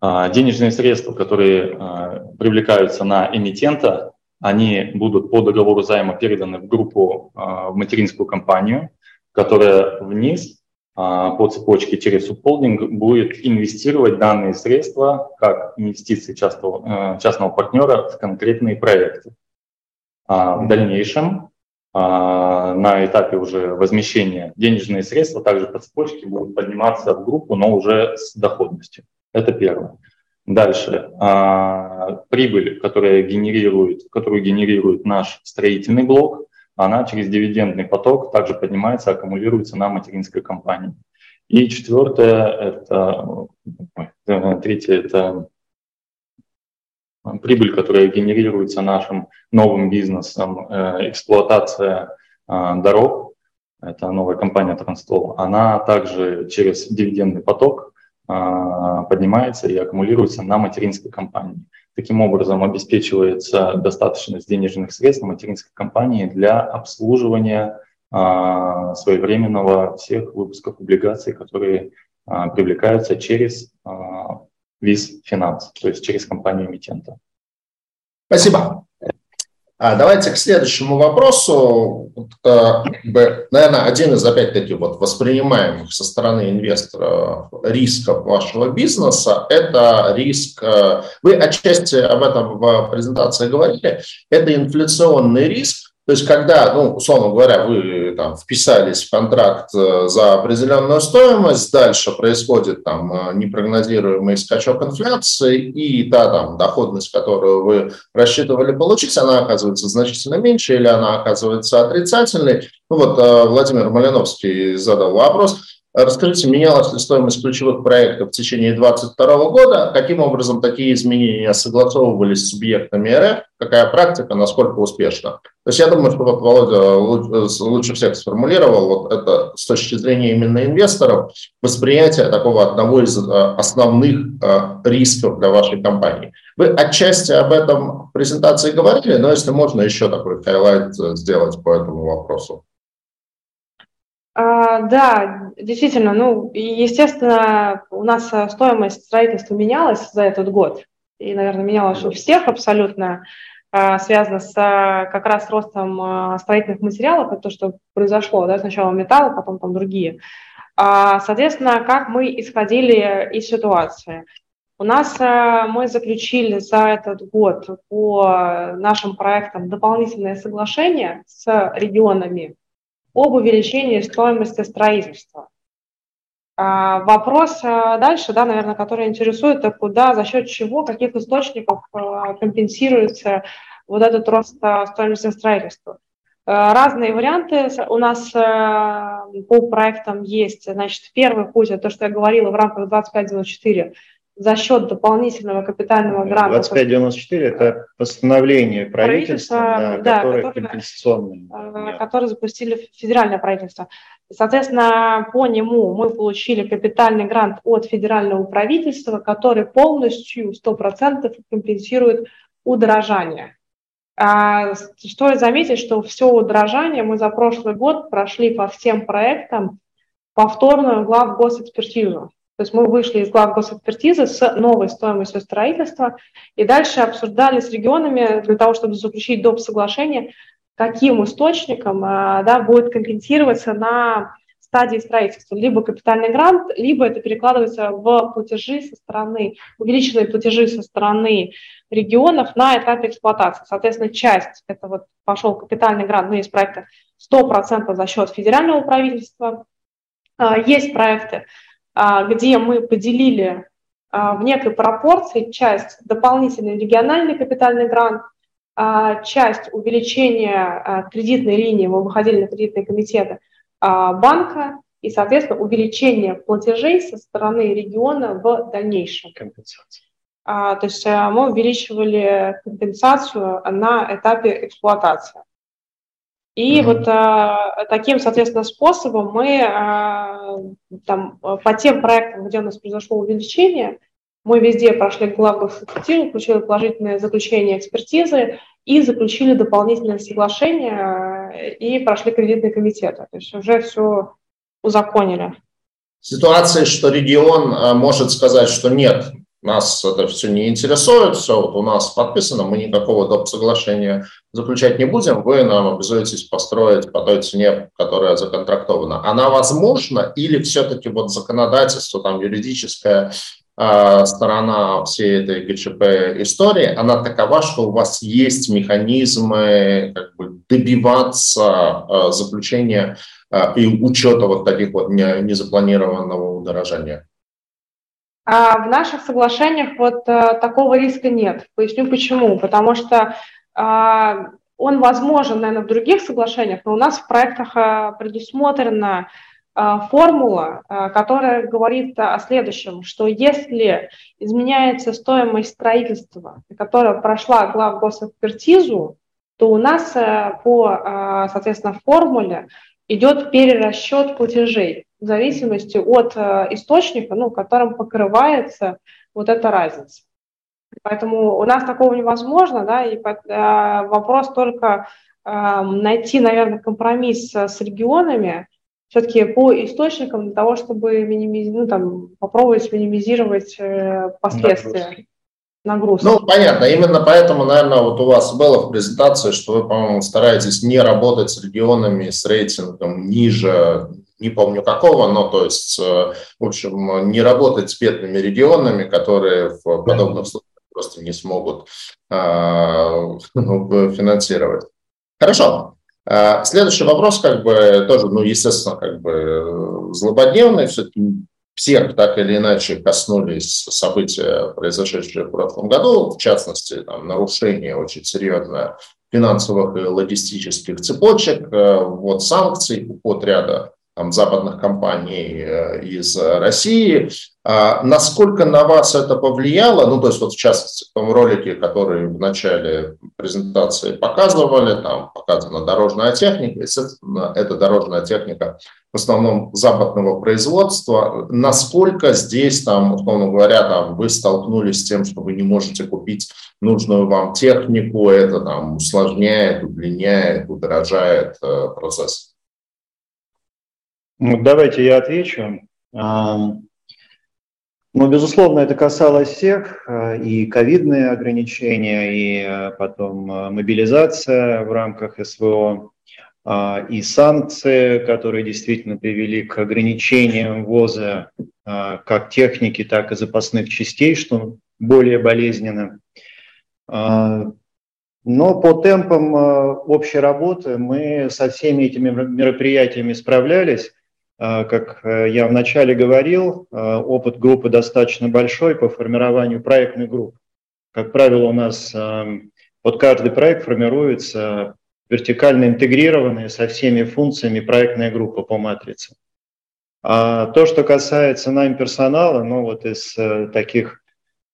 [SPEAKER 5] а, денежные средства, которые а, привлекаются на эмитента, они будут по договору займа переданы в группу, в материнскую компанию, которая вниз по цепочке через субхолдинг будет инвестировать данные средства как инвестиции частного, частного партнера в конкретные проекты. А в дальнейшем а, на этапе уже возмещения денежные средства также по цепочке будут подниматься в группу, но уже с доходностью. Это первое. Дальше. А, прибыль, которая генерирует, которую генерирует наш строительный блок, она через дивидендный поток также поднимается, аккумулируется на материнской компании. И четвертое, это, третье, это прибыль, которая генерируется нашим новым бизнесом, э, эксплуатация э, дорог, это новая компания Транстол, она также через дивидендный поток э, поднимается и аккумулируется на материнской компании. Таким образом обеспечивается достаточность денежных средств материнской компании для обслуживания своевременного всех выпусков облигаций, которые привлекаются через виз финанс, то есть через компанию эмитента.
[SPEAKER 1] Спасибо. А давайте к следующему вопросу. Э, наверное, один из, опять-таки, вот воспринимаемых со стороны инвестора рисков вашего бизнеса – это риск, э, вы отчасти об этом в презентации говорили, это инфляционный риск, то есть, когда, ну, условно говоря, вы там вписались в контракт э, за определенную стоимость, дальше происходит там э, непрогнозируемый скачок инфляции, и та там доходность, которую вы рассчитывали получить, она оказывается значительно меньше или она оказывается отрицательной. Ну вот э, Владимир Малиновский задал вопрос, Расскажите, менялась ли стоимость ключевых проектов в течение 2022 года? Каким образом такие изменения согласовывались с субъектами РФ? Какая практика, насколько успешно? То есть я думаю, что вот Володя лучше всех сформулировал вот это с точки зрения именно инвесторов, восприятие такого одного из э, основных э, рисков для вашей компании. Вы отчасти об этом в презентации говорили, но если можно еще такой highlight э, сделать по этому вопросу.
[SPEAKER 4] А, да, действительно, ну, естественно, у нас э, стоимость строительства менялась за этот год, и, наверное, менялась у всех абсолютно, а, связано с э, как раз ростом э, строительных материалов, это то, что произошло, да, сначала металл, потом там другие. А, соответственно, как мы исходили из ситуации? У нас мы заключили за этот год по нашим проектам дополнительное соглашение с регионами, об увеличении стоимости строительства. А, вопрос а, дальше, да, наверное, который интересует, это куда, за счет чего, каких источников а, компенсируется вот этот рост стоимости строительства. Разные варианты у нас по проектам есть. Значит, первый путь, это то, что я говорила в рамках 2594, за счет дополнительного капитального гранта.
[SPEAKER 3] 2594 – это постановление правительства, правительства да,
[SPEAKER 4] да, которое, которое компенсационное. Э, которое запустили федеральное правительство. Соответственно, по нему мы получили капитальный грант от федерального правительства, который полностью, 100% компенсирует удорожание. А, стоит заметить, что все удорожание мы за прошлый год прошли по всем проектам повторную глав госэкспертизу. То есть мы вышли из глав госэкспертизы с новой стоимостью строительства и дальше обсуждали с регионами для того, чтобы заключить доп. соглашение, каким источником а, да, будет компенсироваться на стадии строительства. Либо капитальный грант, либо это перекладывается в платежи со стороны, увеличенные платежи со стороны регионов на этапе эксплуатации. Соответственно, часть, это вот пошел капитальный грант, ну, есть проекты 100% за счет федерального правительства. А, есть проекты, где мы поделили а, в некой пропорции часть дополнительный региональный капитальный грант, а, часть увеличения кредитной линии, мы выходили на кредитные комитеты банка, и, соответственно, увеличение платежей со стороны региона в дальнейшем. Компенсация. то есть мы увеличивали компенсацию на этапе эксплуатации. И mm-hmm. вот а, таким, соответственно, способом мы а, там, по тем проектам, где у нас произошло увеличение, мы везде прошли главную экспертизу, получили положительное заключение экспертизы и заключили дополнительное соглашение и прошли кредитные комитеты. То есть уже все узаконили.
[SPEAKER 1] Ситуация, что регион а, может сказать, что нет, нас это все не интересует, все вот у нас подписано, мы никакого доп. соглашения заключать не будем, вы нам обязуетесь построить по той цене, которая законтрактована. Она возможна или все-таки вот законодательство, там юридическая э, сторона всей этой ГЧП истории, она такова, что у вас есть механизмы как бы добиваться э, заключения э, и учета вот таких вот незапланированного удорожания?
[SPEAKER 4] А в наших соглашениях вот а, такого риска нет. Поясню почему. Потому что а, он возможен, наверное, в других соглашениях, но у нас в проектах а, предусмотрена а, формула, которая говорит о следующем, что если изменяется стоимость строительства, которая прошла глав госэкспертизу, то у нас по, соответственно, формуле идет перерасчет платежей в зависимости от э, источника, ну, которым покрывается вот эта разница. Поэтому у нас такого невозможно, да, и э, вопрос только э, найти, наверное, компромисс с регионами, все-таки по источникам для того, чтобы минимизировать, ну, там, попробовать минимизировать последствия.
[SPEAKER 1] Нагрузки. Ну, понятно. Именно поэтому, наверное, вот у вас было в презентации, что вы, по-моему, стараетесь не работать с регионами с рейтингом ниже не помню какого, но то есть, э, в общем, не работать с бедными регионами, которые в подобных случаях просто не смогут а, ну, финансировать. Хорошо. А, следующий вопрос, как бы, тоже, ну, естественно, как бы злободневный, все-таки всех так или иначе коснулись события, произошедшие в прошлом году, в частности, там, нарушение очень серьезное финансовых и логистических цепочек, э, вот санкций, уход ряда там, западных компаний э, из России. А насколько на вас это повлияло? Ну, то есть вот в частности в том ролике, который в начале презентации показывали, там показана дорожная техника, естественно, эта дорожная техника в основном западного производства. Насколько здесь, там, условно говоря, там, вы столкнулись с тем, что вы не можете купить нужную вам технику, это там усложняет, удлиняет, удорожает э, процесс?
[SPEAKER 3] Ну, давайте я отвечу. Ну, безусловно, это касалось всех, э, и ковидные ограничения, и э, потом э, мобилизация в рамках СВО, а, и санкции, которые действительно привели к ограничениям ввоза как техники, так и запасных частей, что более болезненно. А, но по темпам общей работы мы со всеми этими мероприятиями справлялись. А, как э, я вначале говорил, а, опыт группы достаточно большой по формированию проектных групп. Как правило, у нас а, под каждый проект формируется вертикально интегрированная со всеми функциями проектная группа по матрице. А то, что касается найм персонала, ну вот из э, таких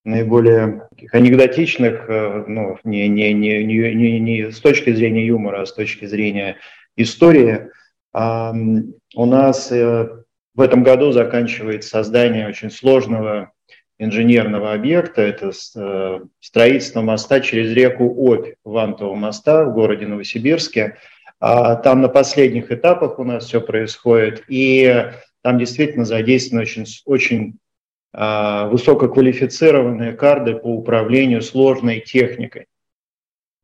[SPEAKER 3] наиболее таких анекдотичных, э, ну, не, не, не, не, не, не с точки зрения юмора, а с точки зрения истории, у нас э, в этом году заканчивается создание очень сложного инженерного объекта. Это э, строительство моста через реку Обь, Вантового моста в городе Новосибирске. А там на последних этапах у нас все происходит, и там действительно задействованы очень, очень а, высококвалифицированные карды по управлению сложной техникой.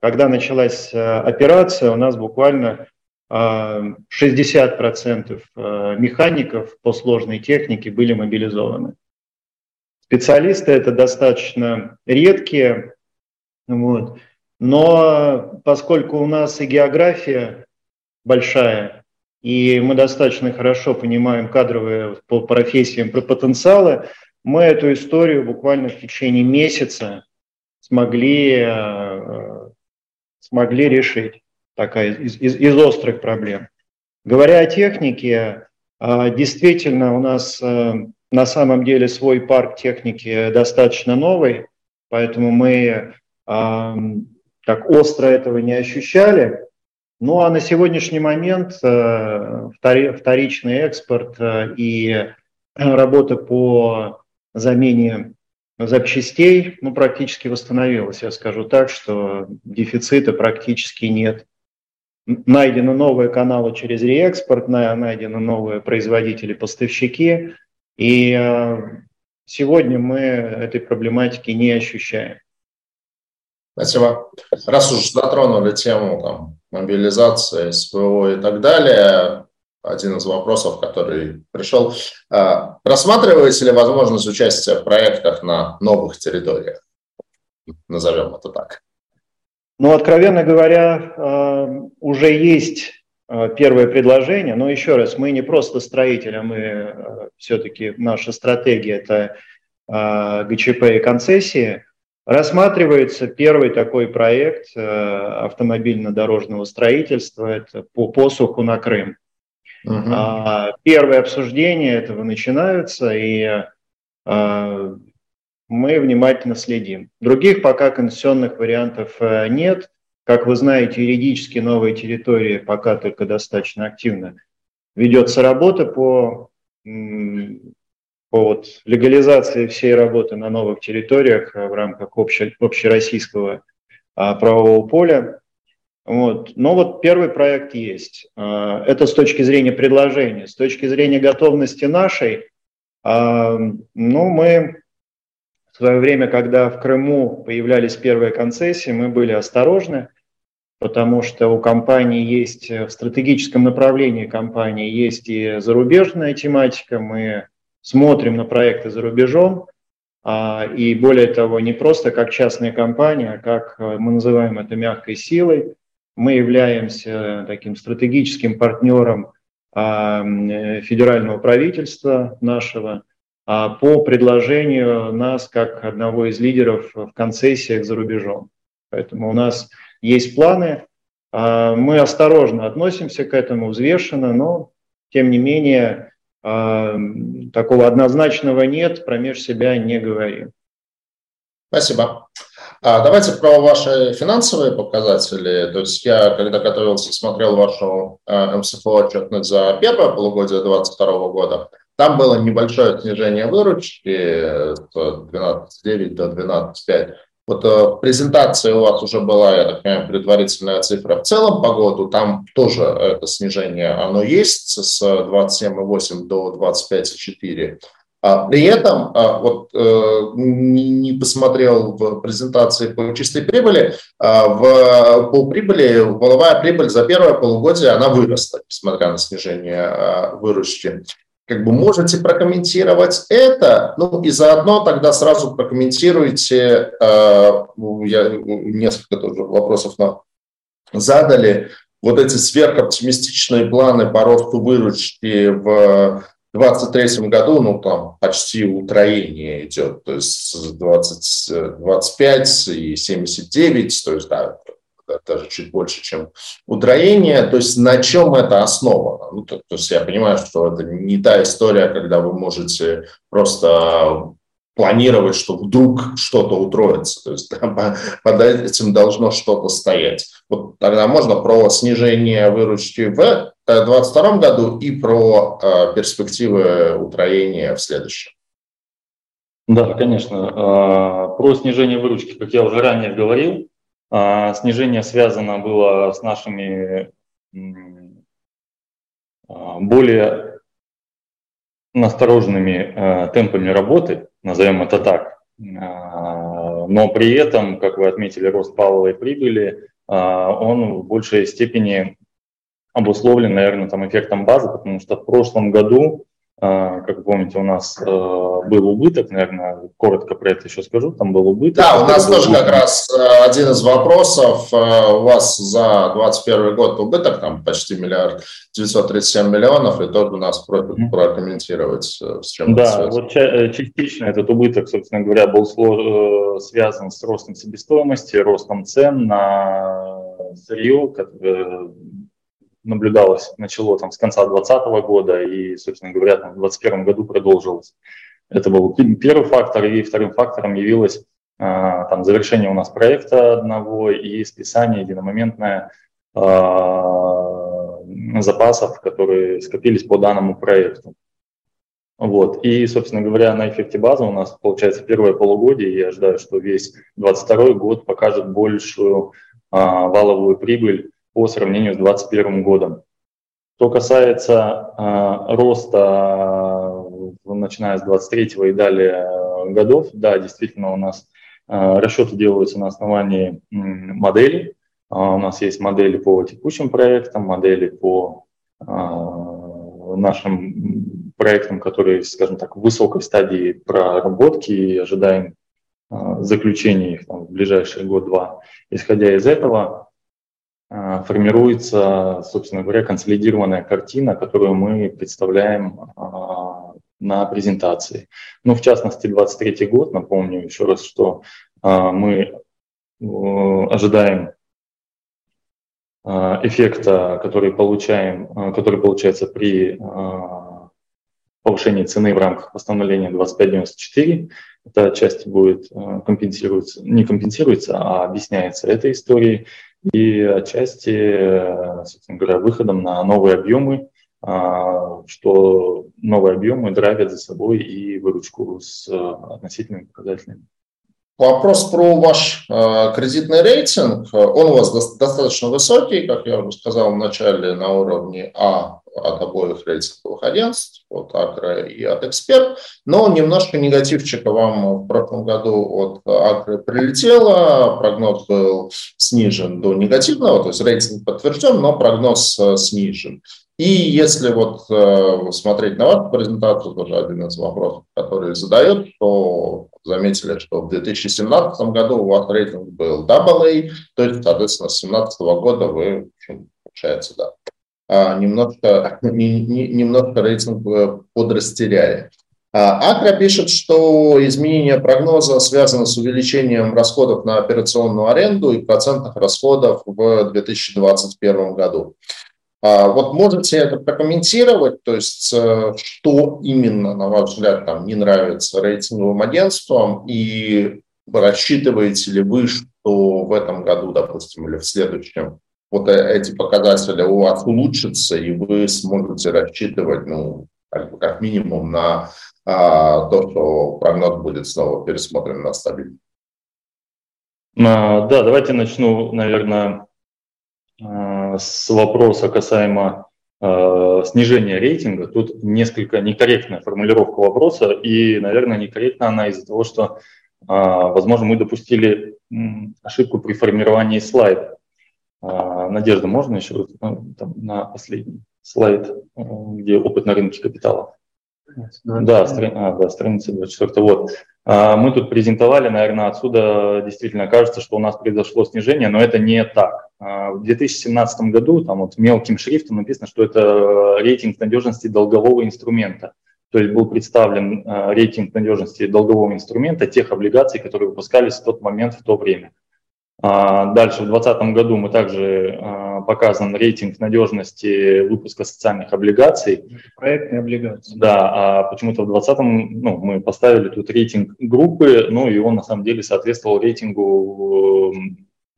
[SPEAKER 3] Когда началась э, операция, у нас буквально 60% э, механиков по сложной технике были мобилизованы. Специалисты это достаточно редкие, вот. но поскольку у нас и география большая, и мы достаточно хорошо понимаем кадровые по профессиям про потенциалы, мы эту историю буквально в течение месяца смогли, э, смогли решить такая из, из, из острых проблем. Говоря о технике, а, действительно у нас а, на самом деле свой парк техники достаточно новый, поэтому мы а, так остро этого не ощущали. Ну а на сегодняшний момент вторичный экспорт и работа по замене запчастей ну, практически восстановилась. Я скажу так, что дефицита практически нет найдены новые каналы через реэкспорт, найдены новые производители-поставщики, и э, сегодня мы этой проблематики не ощущаем.
[SPEAKER 1] Спасибо. Раз уж затронули тему там, мобилизации, СПО и так далее, один из вопросов, который пришел. Э, рассматриваете ли возможность участия в проектах на новых территориях? Назовем это так.
[SPEAKER 3] Ну, откровенно говоря, э, уже есть э, первое предложение, но еще раз, мы не просто строители, мы э, все-таки наша стратегия – это ГЧП и концессии. Рассматривается первый такой проект автомобильно-дорожного строительства, это по посуху на Крым. Угу. Первые обсуждения этого начинаются, и мы внимательно следим. Других пока конституционных вариантов э, нет. Как вы знаете, юридически новые территории пока только достаточно активно ведется работа по, по вот легализации всей работы на новых территориях э, в рамках обще, общероссийского а, правового поля. Вот. Но вот первый проект есть. Это с точки зрения предложения. С точки зрения готовности нашей, ну, мы в свое время, когда в Крыму появлялись первые концессии, мы были осторожны, потому что у компании есть в стратегическом направлении компании есть и зарубежная тематика, мы смотрим на проекты за рубежом, а, и более того, не просто как частная компания, а как мы называем это мягкой силой. Мы являемся таким стратегическим партнером а, федерального правительства нашего – по предложению нас как одного из лидеров в концессиях за рубежом. Поэтому у нас есть планы. А, мы осторожно относимся к этому, взвешенно, но тем не менее, такого однозначного нет, промеж себя не говорим.
[SPEAKER 1] Спасибо. А давайте про ваши финансовые показатели. То есть я, когда готовился, смотрел вашу МСФО отчетность за первое полугодие 2022 года. Там было небольшое снижение выручки с 12,9 до 12,5. Вот э, презентация у вас уже была, я так понимаю, предварительная цифра в целом по году. Там тоже это снижение, оно есть с 27,8 до 25,4. А при этом, а, вот э, не посмотрел в презентации по чистой прибыли, в, по прибыли, воловая прибыль за первое полугодие, она выросла, несмотря на снижение выручки. Как бы можете прокомментировать это, ну и заодно тогда сразу прокомментируйте, ну, я несколько тоже вопросов на, задали, вот эти сверхоптимистичные планы по росту выручки в 2023 году, ну, там почти утроение идет, то есть 20, 25 и 79, то есть, да, даже чуть больше, чем утроение. То есть на чем это основано? Ну, то, то есть я понимаю, что это не та история, когда вы можете просто планировать, что вдруг что-то утроится. То есть да, под этим должно что-то стоять. Вот тогда можно про снижение выручки в 2022 году и про э, перспективы утроения в следующем.
[SPEAKER 5] Да, конечно. А, про снижение выручки, как я уже ранее говорил, снижение связано было с нашими а, более настороженными э, темпами работы, назовем это так. Но при этом, как вы отметили, рост паловой прибыли, он в большей степени обусловлен, наверное, там эффектом базы, потому что в прошлом году, а, как вы помните, у нас э, был убыток, наверное, коротко про это еще скажу, там был убыток.
[SPEAKER 1] Да, у нас тоже убыток. как раз э, один из вопросов, э, у вас за 2021 год убыток, там почти миллиард 937 миллионов, и тоже у нас просят прокомментировать, с чем
[SPEAKER 5] Да, это вот частично этот убыток, собственно говоря, был связан с ростом себестоимости, ростом цен на сырье, наблюдалось, начало там с конца 2020 года и, собственно говоря, там, в 2021 году продолжилось. Это был первый фактор, и вторым фактором явилось а, там, завершение у нас проекта одного и списание единомоментное а, запасов, которые скопились по данному проекту. Вот. И, собственно говоря, на эффекте базы у нас получается первое полугодие, я ожидаю, что весь 2022 год покажет большую а, валовую прибыль по сравнению с 2021 годом. Что касается э, роста, начиная с 23 и далее годов, да, действительно у нас э, расчеты делаются на основании моделей. Э, у нас есть модели по текущим проектам, модели по э, нашим проектам, которые, скажем так, в высокой стадии проработки и ожидаем э, заключения их там, в ближайший год-два. Исходя из этого, формируется, собственно говоря, консолидированная картина, которую мы представляем а, на презентации. Ну, в частности, 23 год, напомню еще раз, что а, мы ожидаем эффекта, который получаем, который получается при повышении цены в рамках постановления 2594. Эта часть будет компенсируется, не компенсируется, а объясняется этой историей и отчасти, собственно говоря, выходом на новые объемы, а, что новые объемы драйвят за собой и выручку с относительными показателями.
[SPEAKER 1] Вопрос про ваш э, кредитный рейтинг. Он у вас до, достаточно высокий, как я уже сказал в начале, на уровне А от обоих рейтинговых агентств, от Акра и от Эксперт, но немножко негативчика вам в прошлом году от Акры прилетело, прогноз был снижен до негативного, то есть рейтинг подтвержден, но прогноз э, снижен. И если вот э, смотреть на вашу презентацию, тоже один из вопросов, который задают, то заметили, что в 2017 году у вас рейтинг был AA, то есть, соответственно, с 2017 года вы, получается, да, а, немножко, не, не, немножко рейтинг э, подрастеряли. А, Акра пишет, что изменение прогноза связано с увеличением расходов на операционную аренду и процентных расходов в 2021 году. А вот можете это прокомментировать, то есть э, что именно, на ваш взгляд, там не нравится рейтинговым агентствам, и рассчитываете ли вы, что в этом году, допустим, или в следующем, вот э, эти показатели у вас улучшатся, и вы сможете рассчитывать, ну, как, минимум на а, то, что прогноз будет снова пересмотрен на стабильный.
[SPEAKER 5] А, да, давайте начну, наверное, а, с вопроса касаемо а, снижения рейтинга. Тут несколько некорректная формулировка вопроса, и, наверное, некорректна она из-за того, что, возможно, мы допустили ошибку при формировании слайда. Надежда, можно еще ну, там, на последний слайд, где опыт на рынке капитала? Да, стра... а, да, страница 24. Вот. А, мы тут презентовали, наверное, отсюда действительно кажется, что у нас произошло снижение, но это не так. А, в 2017 году там вот мелким шрифтом написано, что это рейтинг надежности долгового инструмента. То есть был представлен а, рейтинг надежности долгового инструмента тех облигаций, которые выпускались в тот момент, в то время. А, дальше, в 2020 году мы также а, показан рейтинг надежности выпуска социальных облигаций.
[SPEAKER 3] Проектные облигации.
[SPEAKER 5] Да, а почему-то в 2020 ну, мы поставили тут рейтинг группы, ну и он на самом деле соответствовал рейтингу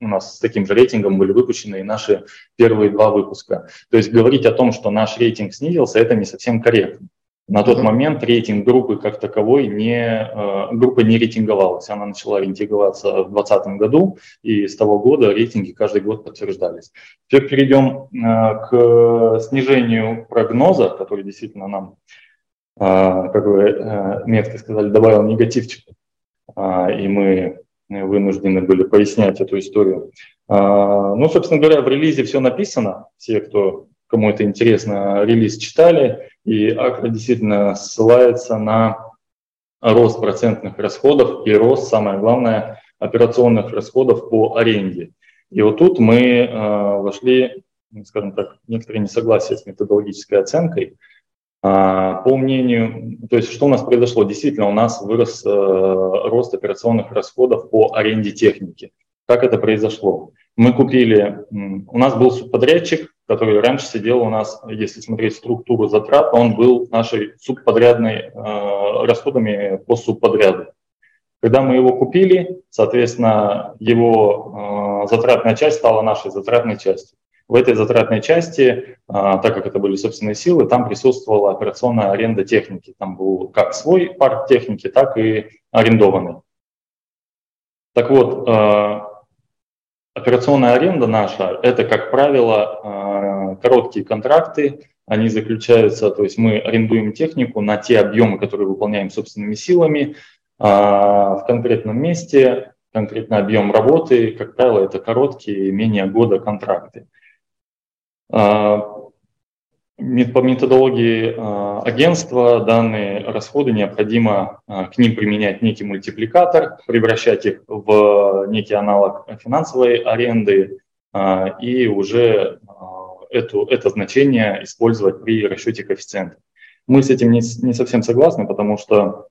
[SPEAKER 5] у нас с таким же рейтингом были выпущены и наши первые два выпуска. То есть говорить о том, что наш рейтинг снизился, это не совсем корректно. На тот момент рейтинг группы как таковой не, э, группа не рейтинговалась. Она начала рейтинговаться в 2020 году, и с того года рейтинги каждый год подтверждались. Теперь перейдем э, к снижению прогноза, который действительно нам, э, как вы метко сказали, добавил негативчик, и мы вынуждены были пояснять эту историю. Ну, собственно говоря, в релизе все написано. Все, кто кому это интересно, релиз читали, и Акра действительно ссылается на рост процентных расходов и рост, самое главное, операционных расходов по аренде. И вот тут мы э, вошли, скажем так, некоторые несогласия с методологической оценкой. А, по мнению, то есть что у нас произошло? Действительно, у нас вырос э, рост операционных расходов по аренде техники. Как это произошло? Мы купили, у нас был субподрядчик, который раньше сидел у нас, если смотреть структуру затрат, он был нашей субподрядной э, расходами по субподряду. Когда мы его купили, соответственно, его э, затратная часть стала нашей затратной частью. В этой затратной части, э, так как это были собственные силы, там присутствовала операционная аренда техники. Там был как свой парк техники, так и арендованный. Так вот, э, Операционная аренда наша – это, как правило, а, короткие контракты, они заключаются, то есть мы арендуем технику на те объемы, которые выполняем собственными силами, а, в конкретном месте, конкретный объем работы, как правило, это короткие, менее года контракты. А, по методологии а, агентства данные расходы необходимо а, к ним применять некий мультипликатор, превращать их в некий аналог финансовой аренды и уже эту, это значение использовать при расчете коэффициента. Мы с этим не, не совсем согласны, потому что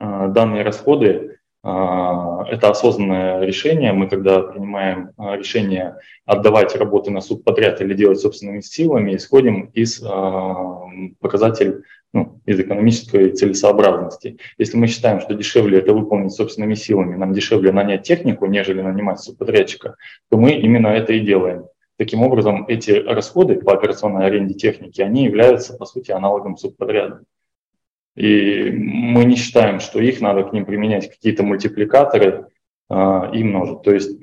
[SPEAKER 5] данные расходы это осознанное решение. Мы, когда принимаем а, решение отдавать работы на субподряд или делать собственными силами, исходим из а, показателей, ну, из экономической целесообразности. Если мы считаем, что дешевле это выполнить собственными силами, нам дешевле нанять технику, нежели нанимать субподрядчика, то мы именно это и делаем. Таким образом, эти расходы по операционной аренде техники, они являются, по сути, аналогом субподряда. И мы не считаем, что их надо к ним применять какие-то мультипликаторы э, и множить. То есть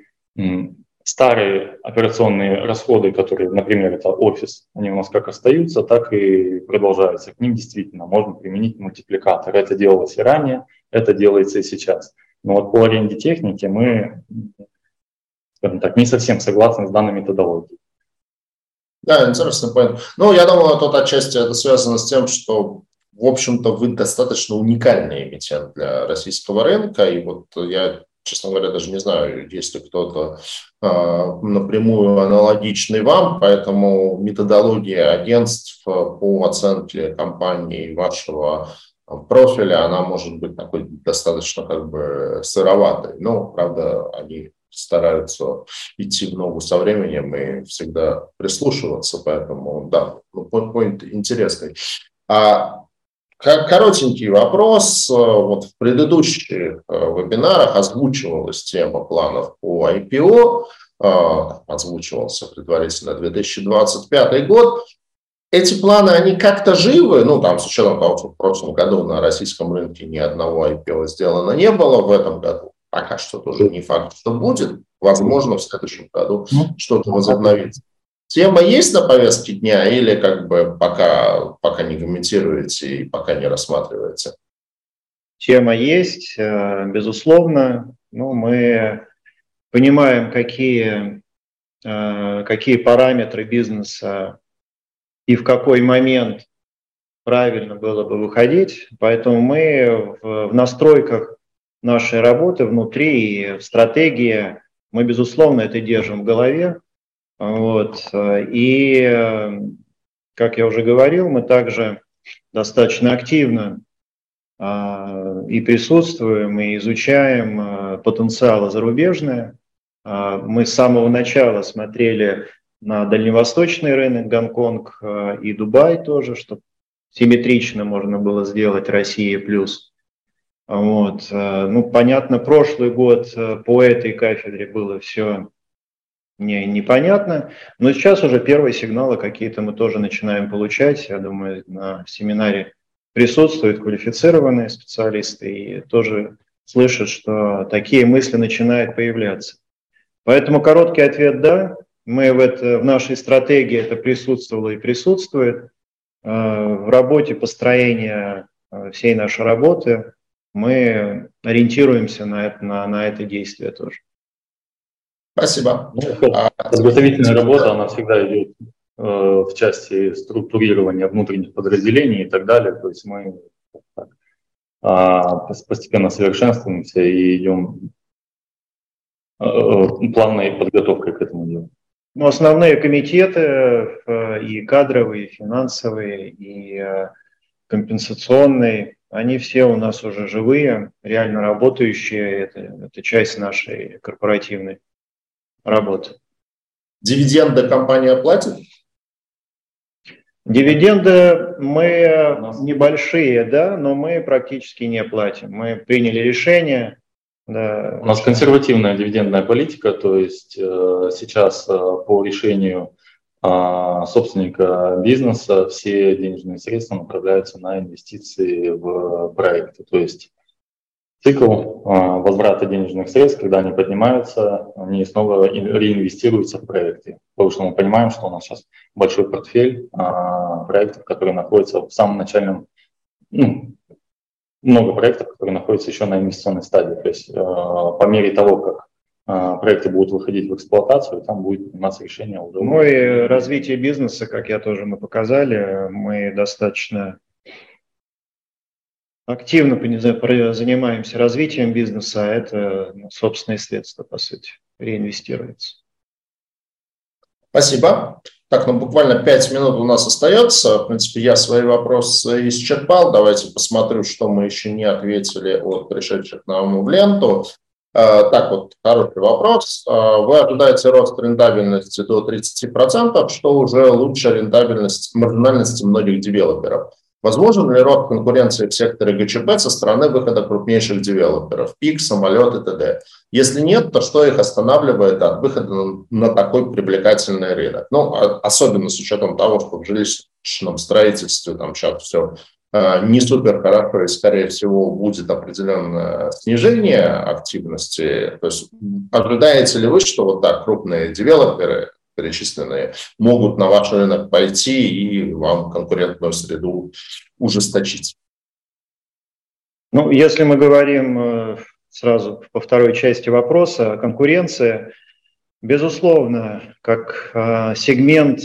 [SPEAKER 5] старые операционные расходы, которые, например, это офис, они у нас как остаются, так и продолжаются. К ним действительно можно применить мультипликатор. Это делалось и ранее, это делается и сейчас. Но вот по аренде техники мы, скажем так, не совсем согласны с данной методологией.
[SPEAKER 1] Да, интересный point. Ну, я думаю, тут отчасти это связано с тем, что в общем-то, вы достаточно уникальный эмитент для российского рынка. И вот я, честно говоря, даже не знаю, есть ли кто-то э, напрямую аналогичный вам, поэтому методология агентств по оценке компании вашего профиля, она может быть такой достаточно как бы сыроватой. Но, правда, они стараются идти в ногу со временем и всегда прислушиваться, поэтому, да, ну, point интересный. А Коротенький вопрос. Вот в предыдущих э, вебинарах озвучивалась тема планов по IPO, э, озвучивался предварительно 2025 год. Эти планы, они как-то живы, ну, там, с учетом того, что в прошлом году на российском рынке ни одного IPO сделано не было, в этом году пока что тоже не факт, что будет. Возможно, в следующем году ну, что-то возобновится. Тема есть на повестке дня или как бы пока, пока не комментируете и пока не рассматриваете?
[SPEAKER 3] Тема есть, э, безусловно. Ну, мы понимаем, какие, э, какие параметры бизнеса и в какой момент правильно было бы выходить. Поэтому мы в настройках нашей работы внутри и в стратегии, мы, безусловно, это держим в голове. Вот. И, как я уже говорил, мы также достаточно активно а, и присутствуем, и изучаем а, потенциалы зарубежные. А, мы с самого начала смотрели на дальневосточный рынок, Гонконг и Дубай тоже, чтобы симметрично можно было сделать Россия плюс. Вот. Ну, понятно, прошлый год по этой кафедре было все не, непонятно. Но сейчас уже первые сигналы какие-то мы тоже начинаем получать. Я думаю, на семинаре присутствуют квалифицированные специалисты и тоже слышат, что такие мысли начинают появляться. Поэтому короткий ответ – да. Мы в, это, в нашей стратегии это присутствовало и присутствует. Э, в работе построения э, всей нашей работы мы ориентируемся на это, на, на это действие тоже.
[SPEAKER 1] Спасибо.
[SPEAKER 5] Ну, а, подготовительная работа, она всегда идет э, в части структурирования внутренних подразделений и так далее. То есть мы так, э, постепенно совершенствуемся и идем э, э, плавной подготовкой к этому делу.
[SPEAKER 3] Ну, основные комитеты э, и кадровые, и финансовые, и компенсационные, они все у нас уже живые, реально работающие. Это, это часть нашей корпоративной работы.
[SPEAKER 1] Дивиденды компания платит?
[SPEAKER 3] Дивиденды мы небольшие, да, но мы практически не платим. Мы приняли решение.
[SPEAKER 5] Да. У нас консервативная дивидендная политика, то есть э, сейчас э, по решению э, собственника бизнеса все денежные средства направляются на инвестиции в проекты. То есть цикл а, возврата денежных средств, когда они поднимаются, они снова реинвестируются в проекты. Потому что мы понимаем, что у нас сейчас большой портфель а, проектов, которые находятся в самом начальном, ну, много проектов, которые находятся еще на инвестиционной стадии. То есть а, по мере того, как проекты будут выходить в эксплуатацию, там будет приниматься решение уже.
[SPEAKER 3] Ну и развитие бизнеса, как я тоже мы показали, мы достаточно активно занимаемся развитием бизнеса, а это ну, собственные средства, по сути, реинвестируется.
[SPEAKER 1] Спасибо. Так, ну буквально пять минут у нас остается. В принципе, я свои вопросы исчерпал. Давайте посмотрю, что мы еще не ответили от пришедших нам в ленту. А, так вот, хороший вопрос. А, вы ожидаете рост рентабельности до 30%, что уже лучше рентабельность, маржинальности многих девелоперов. Возможен ли рост конкуренции в секторе ГЧП со стороны выхода крупнейших девелоперов, ПИК, самолет и т.д.? Если нет, то что их останавливает от выхода на такой привлекательный рынок? Ну, а, особенно с учетом того, что в жилищном строительстве там сейчас все а, не супер хорошо, и, скорее всего, будет определенное снижение активности. То есть ожидаете ли вы, что вот так крупные девелоперы перечисленные, могут на ваш рынок пойти и вам конкурентную среду ужесточить?
[SPEAKER 3] Ну, если мы говорим э, сразу по второй части вопроса, конкуренция, безусловно, как э, сегмент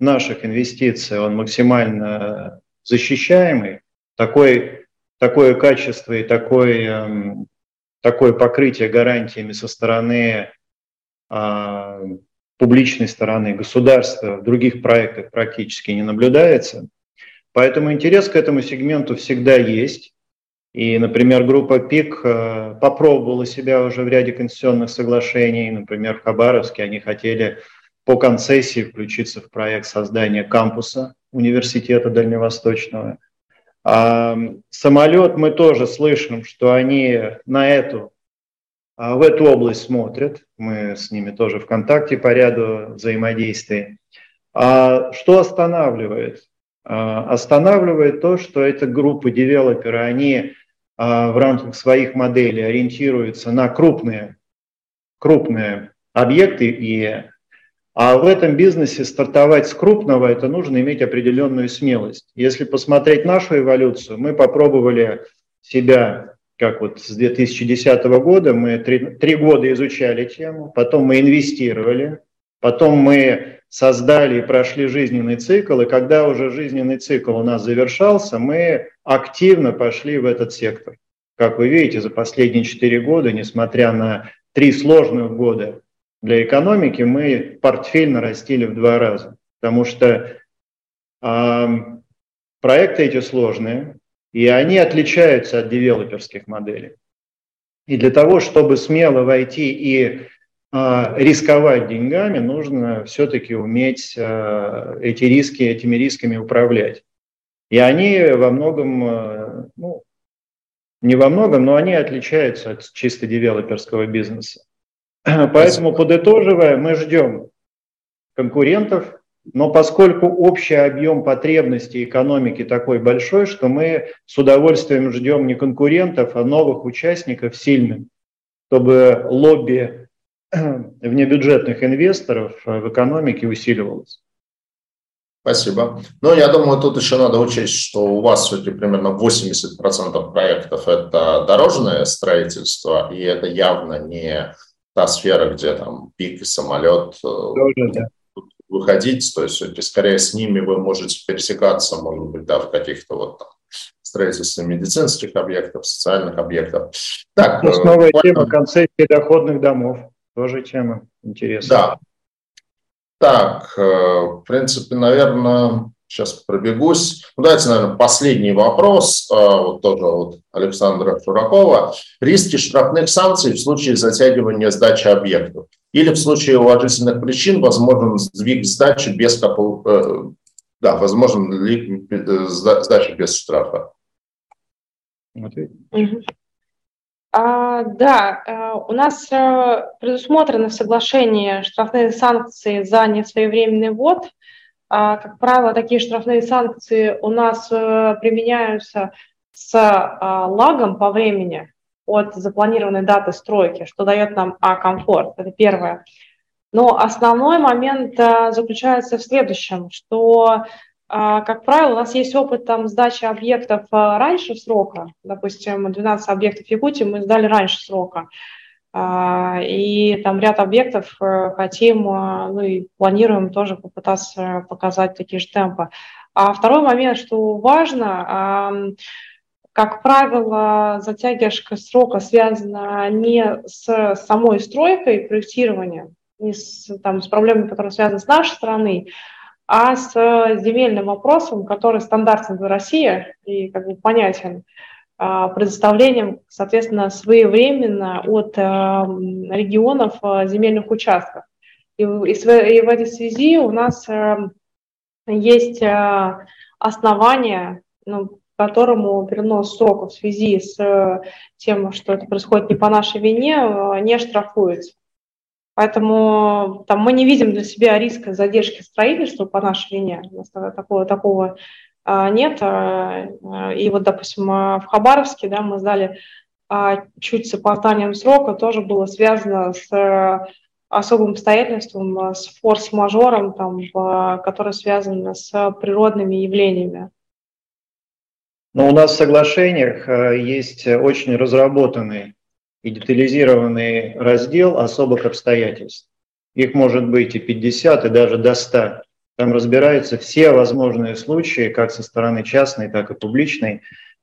[SPEAKER 3] наших инвестиций, он максимально защищаемый. Такой, такое качество и такой, эм, такое покрытие гарантиями со стороны а, публичной стороны государства в других проектах практически не наблюдается. Поэтому интерес к этому сегменту всегда есть. И, например, группа ПИК э, попробовала себя уже в ряде конституционных соглашений. Например, в Хабаровске они хотели по концессии включиться в проект создания кампуса университета Дальневосточного. А самолет мы тоже слышим, что они на эту, в эту область смотрят. Мы с ними тоже в контакте по ряду взаимодействий. А что останавливает? А, останавливает то, что это группы девелоперы, они а, в рамках своих моделей ориентируются на крупные, крупные объекты, и, а в этом бизнесе стартовать с крупного, это нужно иметь определенную смелость. Если посмотреть нашу эволюцию, мы попробовали себя, как вот с 2010 года, мы три, три года изучали тему, потом мы инвестировали, потом мы создали и прошли жизненный цикл, и когда уже жизненный цикл у нас завершался, мы активно пошли в этот сектор. Как вы видите, за последние четыре года, несмотря на три сложных года для экономики, мы портфель нарастили в два раза. Потому что э, проекты эти сложные, и они отличаются от девелоперских моделей. И для того, чтобы смело войти и а, рисковать деньгами, нужно все-таки уметь а, эти риски, этими рисками управлять. И они во многом, а, ну, не во многом, но они отличаются от чисто девелоперского бизнеса. Поэтому, подытоживая, мы ждем конкурентов, но поскольку общий объем потребностей экономики такой большой, что мы с удовольствием ждем не конкурентов, а новых участников сильных, чтобы лобби внебюджетных инвесторов в экономике усиливалось.
[SPEAKER 1] Спасибо. Ну, я думаю, тут еще надо учесть, что у вас все-таки примерно 80% проектов – это дорожное строительство, и это явно не та сфера, где там пик и самолет э, Тоже, да. Выходить. То есть, скорее с ними вы можете пересекаться, может быть, да, в каких-то вот там строительстве медицинских объектов, социальных объектов.
[SPEAKER 3] Так, ну, новая э, тема концессии доходных домов. Тоже тема интересная.
[SPEAKER 1] Да. Так, э, в принципе, наверное, сейчас пробегусь. Ну, давайте, наверное, последний вопрос, э, вот тоже от Александра Шуракова. Риски штрафных санкций в случае затягивания сдачи объектов или в случае уважительных причин возможен сдвиг сдачи без э, да, возможен сдача без штрафа.
[SPEAKER 4] Угу. А, да, э, у нас э, предусмотрены в соглашении штрафные санкции за несвоевременный ввод. А, как правило, такие штрафные санкции у нас э, применяются с а, лагом по времени от запланированной даты стройки, что дает нам а, комфорт. Это первое. Но основной момент заключается в следующем, что а, как правило, у нас есть опыт там, сдачи объектов а, раньше срока. Допустим, 12 объектов в Якутии мы сдали раньше срока. А, и там ряд объектов э, хотим, ну и планируем тоже попытаться показать такие же темпы. А второй момент, что важно, как правило, затягивашка срока связана не с самой стройкой проектирования, не с, там, с проблемами, которые связаны с нашей стороной, а с земельным вопросом, который стандартен для России и как бы понятен, а, предоставлением, соответственно, своевременно от а, регионов а, земельных участков. И, в этой связи у нас есть основания, ну, которому перенос срока в связи с тем, что это происходит не по нашей вине, не штрафуется. Поэтому там, мы не видим для себя риска задержки строительства по нашей вине. Такого, такого нет. И вот, допустим, в Хабаровске да, мы сдали чуть с опозданием срока, тоже было связано с особым обстоятельством, с форс-мажором, там, который связан с природными явлениями.
[SPEAKER 3] Но у нас в соглашениях есть очень разработанный и детализированный раздел особых обстоятельств. Их может быть и 50, и даже до 100. Там разбираются все возможные случаи, как со стороны частной, так и публичной.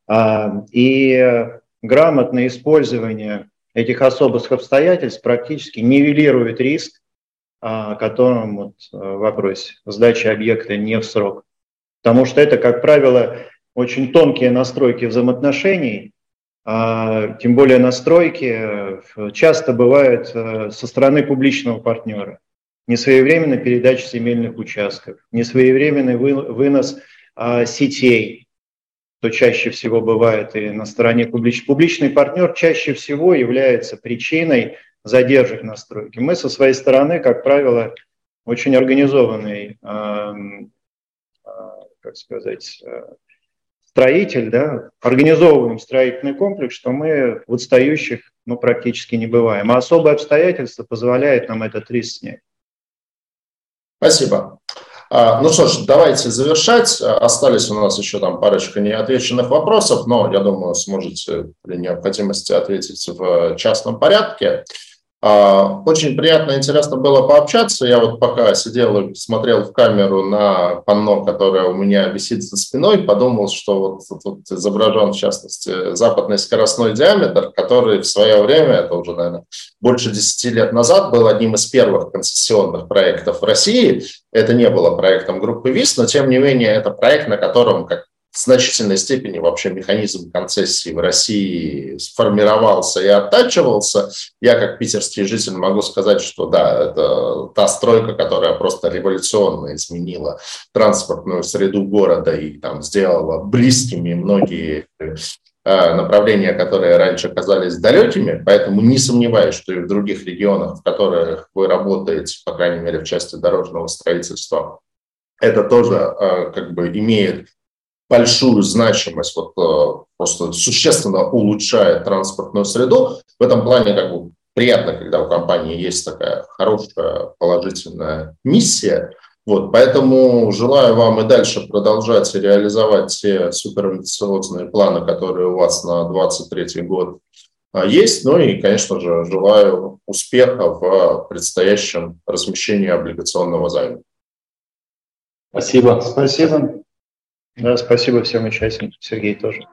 [SPEAKER 3] А, и грамотное использование этих особых обстоятельств практически нивелирует риск, а, о котором вот э, в вопросе сдачи объекта не в срок. Потому что это, как правило, очень тонкие настройки взаимоотношений, а, тем более настройки, часто бывают э, со стороны публичного партнера. Несвоевременная передача земельных участков, несвоевременный вынос а, сетей, то чаще всего бывает и на стороне публич... публичный партнер чаще всего является причиной задержек настройки. Мы со своей стороны, как правило, очень организованный, э, э, как сказать, э, строитель, да, организовываем строительный комплекс, что мы в отстающих ну, практически не бываем. А особые обстоятельства позволяют нам этот риск снять.
[SPEAKER 1] Спасибо. А, ну что ж, давайте завершать. Остались у нас еще там парочка неотвеченных вопросов, но я думаю, сможете при необходимости ответить в частном порядке. А, очень приятно и интересно было пообщаться. Я вот пока сидел и смотрел в камеру на панно, которое у меня висит за спиной, подумал, что вот тут изображен, в частности, западный скоростной диаметр, который в свое время, это уже, наверное, больше 10 лет назад, был одним из первых концессионных проектов в России. Это не было проектом группы ВИС, но тем не менее это проект, на котором, как в значительной степени вообще механизм концессии в России сформировался и оттачивался. Я как питерский житель могу сказать, что да, это та стройка, которая просто революционно изменила транспортную среду города и там сделала близкими многие э, направления, которые раньше казались далекими, поэтому не сомневаюсь, что и в других регионах, в которых вы работаете, по крайней мере, в части дорожного строительства, это тоже э, как бы имеет большую значимость, вот э, просто существенно улучшает транспортную среду. В этом плане как бы приятно, когда у компании есть такая хорошая положительная миссия. Вот, поэтому желаю вам и дальше продолжать реализовать те суперамбициозные планы, которые у вас на 2023 год а, есть. Ну и, конечно же, желаю успеха в предстоящем размещении облигационного займа.
[SPEAKER 3] Спасибо. Спасибо. Да, спасибо всем участникам. Сергей тоже.